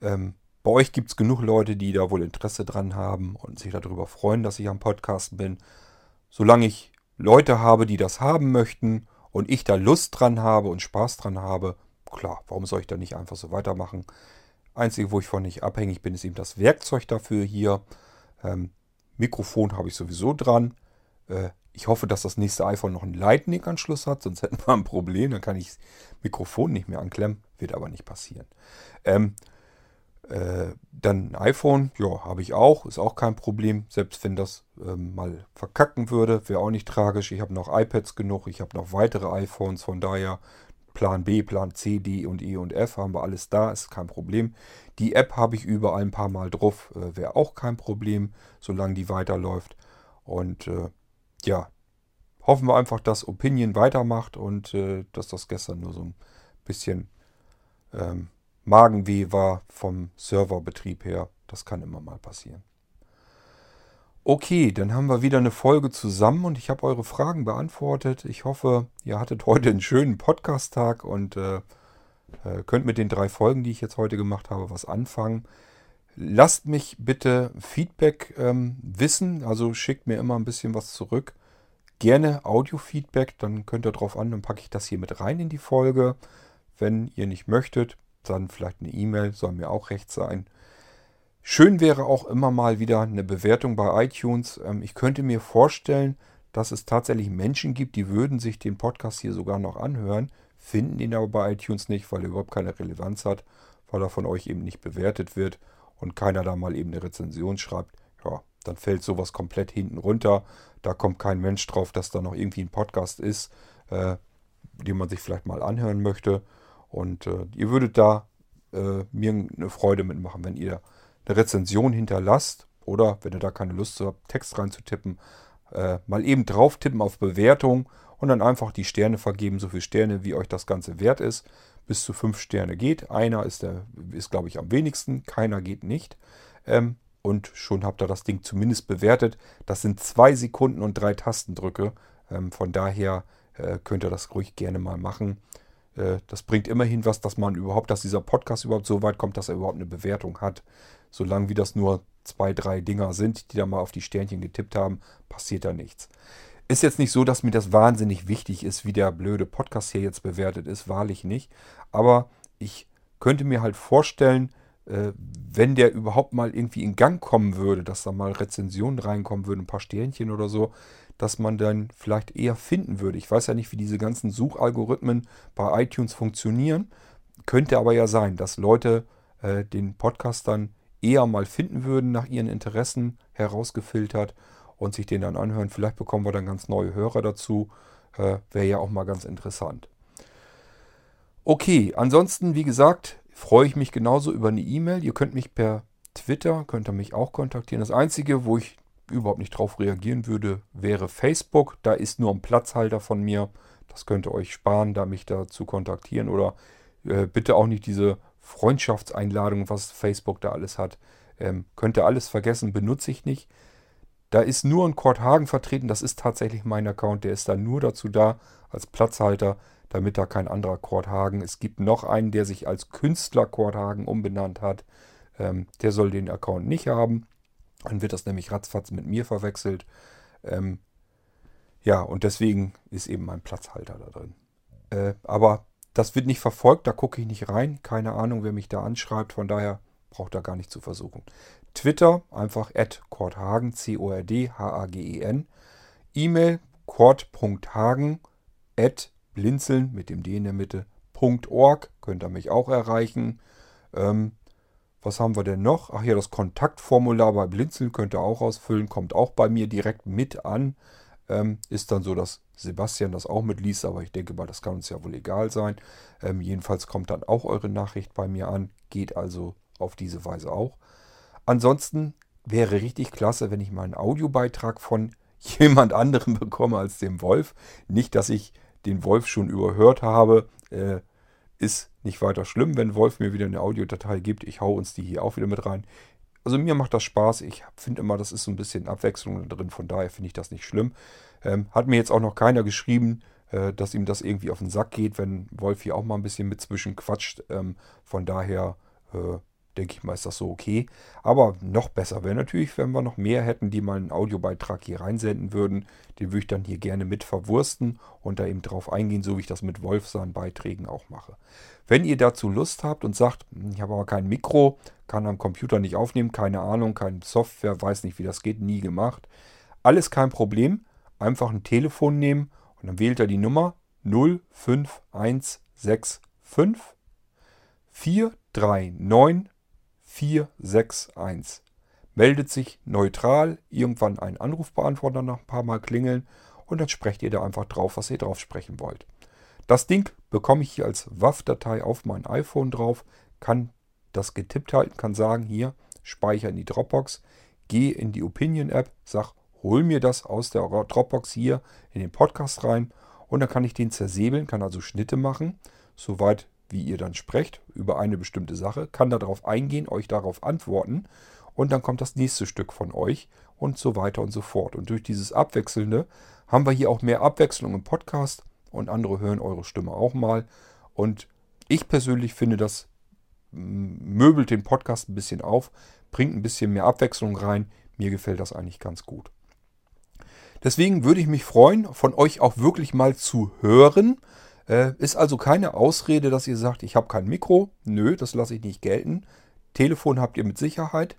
Ähm, bei euch gibt es genug Leute, die da wohl Interesse dran haben und sich darüber freuen, dass ich am Podcast bin. Solange ich Leute habe, die das haben möchten und ich da Lust dran habe und Spaß dran habe, klar, warum soll ich da nicht einfach so weitermachen? Einzige, wo ich von nicht abhängig bin, ist eben das Werkzeug dafür hier. Ähm, Mikrofon habe ich sowieso dran. Äh, ich hoffe, dass das nächste iPhone noch einen Lightning-Anschluss hat, sonst hätten wir ein Problem. Dann kann ich das Mikrofon nicht mehr anklemmen. Wird aber nicht passieren. Ähm, äh, dann ein iPhone, ja, habe ich auch. Ist auch kein Problem. Selbst wenn das ähm, mal verkacken würde, wäre auch nicht tragisch. Ich habe noch iPads genug. Ich habe noch weitere iPhones. Von daher Plan B, Plan C, D und E und F haben wir alles da, ist kein Problem. Die App habe ich überall ein paar Mal drauf, äh, wäre auch kein Problem, solange die weiterläuft. Und äh, ja, hoffen wir einfach, dass Opinion weitermacht und äh, dass das gestern nur so ein bisschen ähm, Magenweh war vom Serverbetrieb her. Das kann immer mal passieren. Okay, dann haben wir wieder eine Folge zusammen und ich habe eure Fragen beantwortet. Ich hoffe, ihr hattet heute einen schönen Podcast-Tag und äh, äh, könnt mit den drei Folgen, die ich jetzt heute gemacht habe, was anfangen. Lasst mich bitte Feedback ähm, wissen, also schickt mir immer ein bisschen was zurück. Gerne Audio-Feedback, dann könnt ihr drauf an, dann packe ich das hier mit rein in die Folge. Wenn ihr nicht möchtet, dann vielleicht eine E-Mail, soll mir auch recht sein. Schön wäre auch immer mal wieder eine Bewertung bei iTunes. Ähm, ich könnte mir vorstellen, dass es tatsächlich Menschen gibt, die würden sich den Podcast hier sogar noch anhören, finden ihn aber bei iTunes nicht, weil er überhaupt keine Relevanz hat, weil er von euch eben nicht bewertet wird und keiner da mal eben eine Rezension schreibt. Ja, dann fällt sowas komplett hinten runter. Da kommt kein Mensch drauf, dass da noch irgendwie ein Podcast ist, äh, den man sich vielleicht mal anhören möchte. Und äh, ihr würdet da äh, mir eine Freude mitmachen, wenn ihr eine Rezension hinterlasst oder, wenn ihr da keine Lust habt, Text reinzutippen, äh, mal eben drauf tippen auf Bewertung und dann einfach die Sterne vergeben, so viele Sterne, wie euch das Ganze wert ist. Bis zu fünf Sterne geht. Einer ist, der, ist glaube ich, am wenigsten. Keiner geht nicht. Ähm, und schon habt ihr das Ding zumindest bewertet. Das sind zwei Sekunden und drei Tastendrücke. Ähm, von daher äh, könnt ihr das ruhig gerne mal machen. Äh, das bringt immerhin was, dass man überhaupt, dass dieser Podcast überhaupt so weit kommt, dass er überhaupt eine Bewertung hat. Solange wie das nur zwei, drei Dinger sind, die da mal auf die Sternchen getippt haben, passiert da nichts. Ist jetzt nicht so, dass mir das wahnsinnig wichtig ist, wie der blöde Podcast hier jetzt bewertet ist, wahrlich nicht. Aber ich könnte mir halt vorstellen, äh, wenn der überhaupt mal irgendwie in Gang kommen würde, dass da mal Rezensionen reinkommen würden, ein paar Sternchen oder so, dass man dann vielleicht eher finden würde. Ich weiß ja nicht, wie diese ganzen Suchalgorithmen bei iTunes funktionieren. Könnte aber ja sein, dass Leute äh, den Podcast dann eher mal finden würden, nach ihren Interessen herausgefiltert und sich den dann anhören. Vielleicht bekommen wir dann ganz neue Hörer dazu. Äh, Wäre ja auch mal ganz interessant. Okay, ansonsten, wie gesagt, freue ich mich genauso über eine E-Mail. Ihr könnt mich per Twitter, könnt ihr mich auch kontaktieren. Das Einzige, wo ich überhaupt nicht drauf reagieren würde, wäre Facebook. Da ist nur ein Platzhalter von mir. Das könnt ihr euch sparen, da mich da zu kontaktieren. Oder äh, bitte auch nicht diese Freundschaftseinladungen, was Facebook da alles hat. Ähm, könnt ihr alles vergessen, benutze ich nicht. Da ist nur ein Kurt Hagen vertreten, das ist tatsächlich mein Account, der ist da nur dazu da, als Platzhalter, damit da kein anderer Kurt Hagen. Es gibt noch einen, der sich als Künstler Kurt Hagen umbenannt hat. Ähm, der soll den Account nicht haben. Dann wird das nämlich ratzfatz mit mir verwechselt. Ähm, ja, und deswegen ist eben mein Platzhalter da drin. Äh, aber das wird nicht verfolgt, da gucke ich nicht rein. Keine Ahnung, wer mich da anschreibt. Von daher braucht da gar nicht zu versuchen. Twitter einfach at C-O-R-D-H-A-G-E-N. E-Mail kord.hagen at blinzeln mit dem D in der Mitte. .org könnt ihr mich auch erreichen. Ähm, was haben wir denn noch? Ach ja, das Kontaktformular bei Blinzeln könnt ihr auch ausfüllen. Kommt auch bei mir direkt mit an. Ähm, ist dann so, dass Sebastian das auch mitliest, aber ich denke mal, das kann uns ja wohl egal sein. Ähm, jedenfalls kommt dann auch eure Nachricht bei mir an. Geht also auf diese Weise auch. Ansonsten wäre richtig klasse, wenn ich mal einen Audiobeitrag von jemand anderem bekomme als dem Wolf. Nicht, dass ich den Wolf schon überhört habe. Äh, Ist nicht weiter schlimm, wenn Wolf mir wieder eine Audiodatei gibt. Ich hau uns die hier auch wieder mit rein. Also mir macht das Spaß. Ich finde immer, das ist so ein bisschen Abwechslung drin. Von daher finde ich das nicht schlimm. Ähm, hat mir jetzt auch noch keiner geschrieben, äh, dass ihm das irgendwie auf den Sack geht, wenn Wolf hier auch mal ein bisschen mit zwischen quatscht. Ähm, von daher äh, denke ich mal, ist das so okay. Aber noch besser wäre natürlich, wenn wir noch mehr hätten, die mal einen Audiobeitrag hier reinsenden würden. Den würde ich dann hier gerne mit verwursten und da eben drauf eingehen, so wie ich das mit Wolf seinen Beiträgen auch mache. Wenn ihr dazu Lust habt und sagt, hm, ich habe aber kein Mikro, kann am Computer nicht aufnehmen, keine Ahnung, keine Software, weiß nicht, wie das geht, nie gemacht. Alles kein Problem. Einfach ein Telefon nehmen und dann wählt er die Nummer 05165 439 461. Meldet sich neutral, irgendwann ein Anrufbeantworter nach ein paar Mal klingeln und dann sprecht ihr da einfach drauf, was ihr drauf sprechen wollt. Das Ding bekomme ich hier als WAV-Datei auf mein iPhone drauf, kann das getippt halten, kann sagen, hier, speicher in die Dropbox, gehe in die Opinion-App, sag, hol mir das aus der Dropbox hier in den Podcast rein und dann kann ich den zersäbeln, kann also Schnitte machen, soweit wie ihr dann sprecht über eine bestimmte Sache, kann darauf eingehen, euch darauf antworten und dann kommt das nächste Stück von euch und so weiter und so fort. Und durch dieses Abwechselnde haben wir hier auch mehr Abwechslung im Podcast und andere hören eure Stimme auch mal. Und ich persönlich finde, das möbelt den Podcast ein bisschen auf, bringt ein bisschen mehr Abwechslung rein. Mir gefällt das eigentlich ganz gut. Deswegen würde ich mich freuen, von euch auch wirklich mal zu hören. Äh, ist also keine Ausrede, dass ihr sagt, ich habe kein Mikro. Nö, das lasse ich nicht gelten. Telefon habt ihr mit Sicherheit.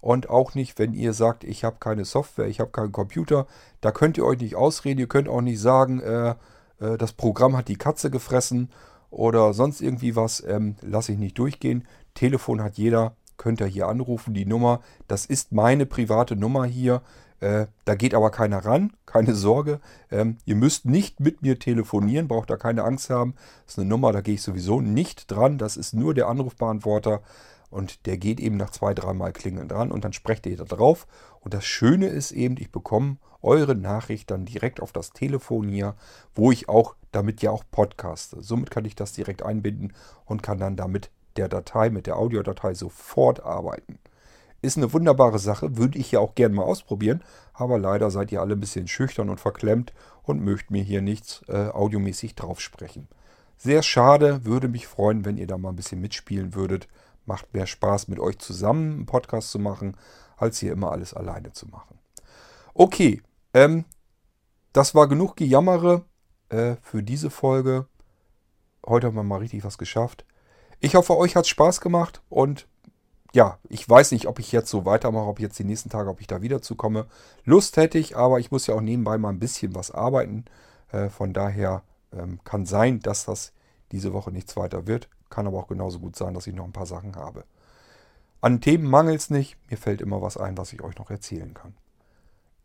Und auch nicht, wenn ihr sagt, ich habe keine Software, ich habe keinen Computer. Da könnt ihr euch nicht ausreden. Ihr könnt auch nicht sagen, äh, äh, das Programm hat die Katze gefressen oder sonst irgendwie was. Ähm, lasse ich nicht durchgehen. Telefon hat jeder. Könnt ihr hier anrufen. Die Nummer, das ist meine private Nummer hier. Äh, da geht aber keiner ran, keine Sorge. Ähm, ihr müsst nicht mit mir telefonieren, braucht da keine Angst haben. Das ist eine Nummer, da gehe ich sowieso nicht dran. Das ist nur der Anrufbeantworter und der geht eben nach zwei, dreimal klingeln dran und dann sprecht ihr da drauf. Und das Schöne ist eben, ich bekomme eure Nachricht dann direkt auf das Telefon hier, wo ich auch damit ja auch podcaste. Somit kann ich das direkt einbinden und kann dann damit der Datei, mit der Audiodatei sofort arbeiten. Ist eine wunderbare Sache, würde ich ja auch gerne mal ausprobieren, aber leider seid ihr alle ein bisschen schüchtern und verklemmt und mögt mir hier nichts äh, audiomäßig drauf sprechen. Sehr schade, würde mich freuen, wenn ihr da mal ein bisschen mitspielen würdet. Macht mehr Spaß, mit euch zusammen einen Podcast zu machen, als hier immer alles alleine zu machen. Okay, ähm, das war genug Gejammere äh, für diese Folge. Heute haben wir mal richtig was geschafft. Ich hoffe, euch hat es Spaß gemacht und ja, ich weiß nicht, ob ich jetzt so weitermache, ob jetzt die nächsten Tage, ob ich da wieder zukomme. Lust hätte ich, aber ich muss ja auch nebenbei mal ein bisschen was arbeiten. Äh, von daher ähm, kann sein, dass das diese Woche nichts weiter wird. Kann aber auch genauso gut sein, dass ich noch ein paar Sachen habe. An Themen mangelt es nicht. Mir fällt immer was ein, was ich euch noch erzählen kann.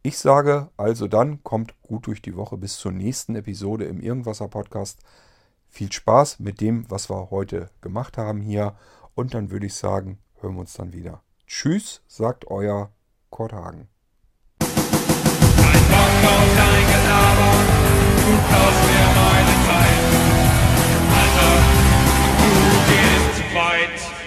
Ich sage also dann, kommt gut durch die Woche bis zur nächsten Episode im Irgendwasser Podcast. Viel Spaß mit dem, was wir heute gemacht haben hier. Und dann würde ich sagen, hören wir uns dann wieder. Tschüss, sagt euer Kurt Hagen. Ein.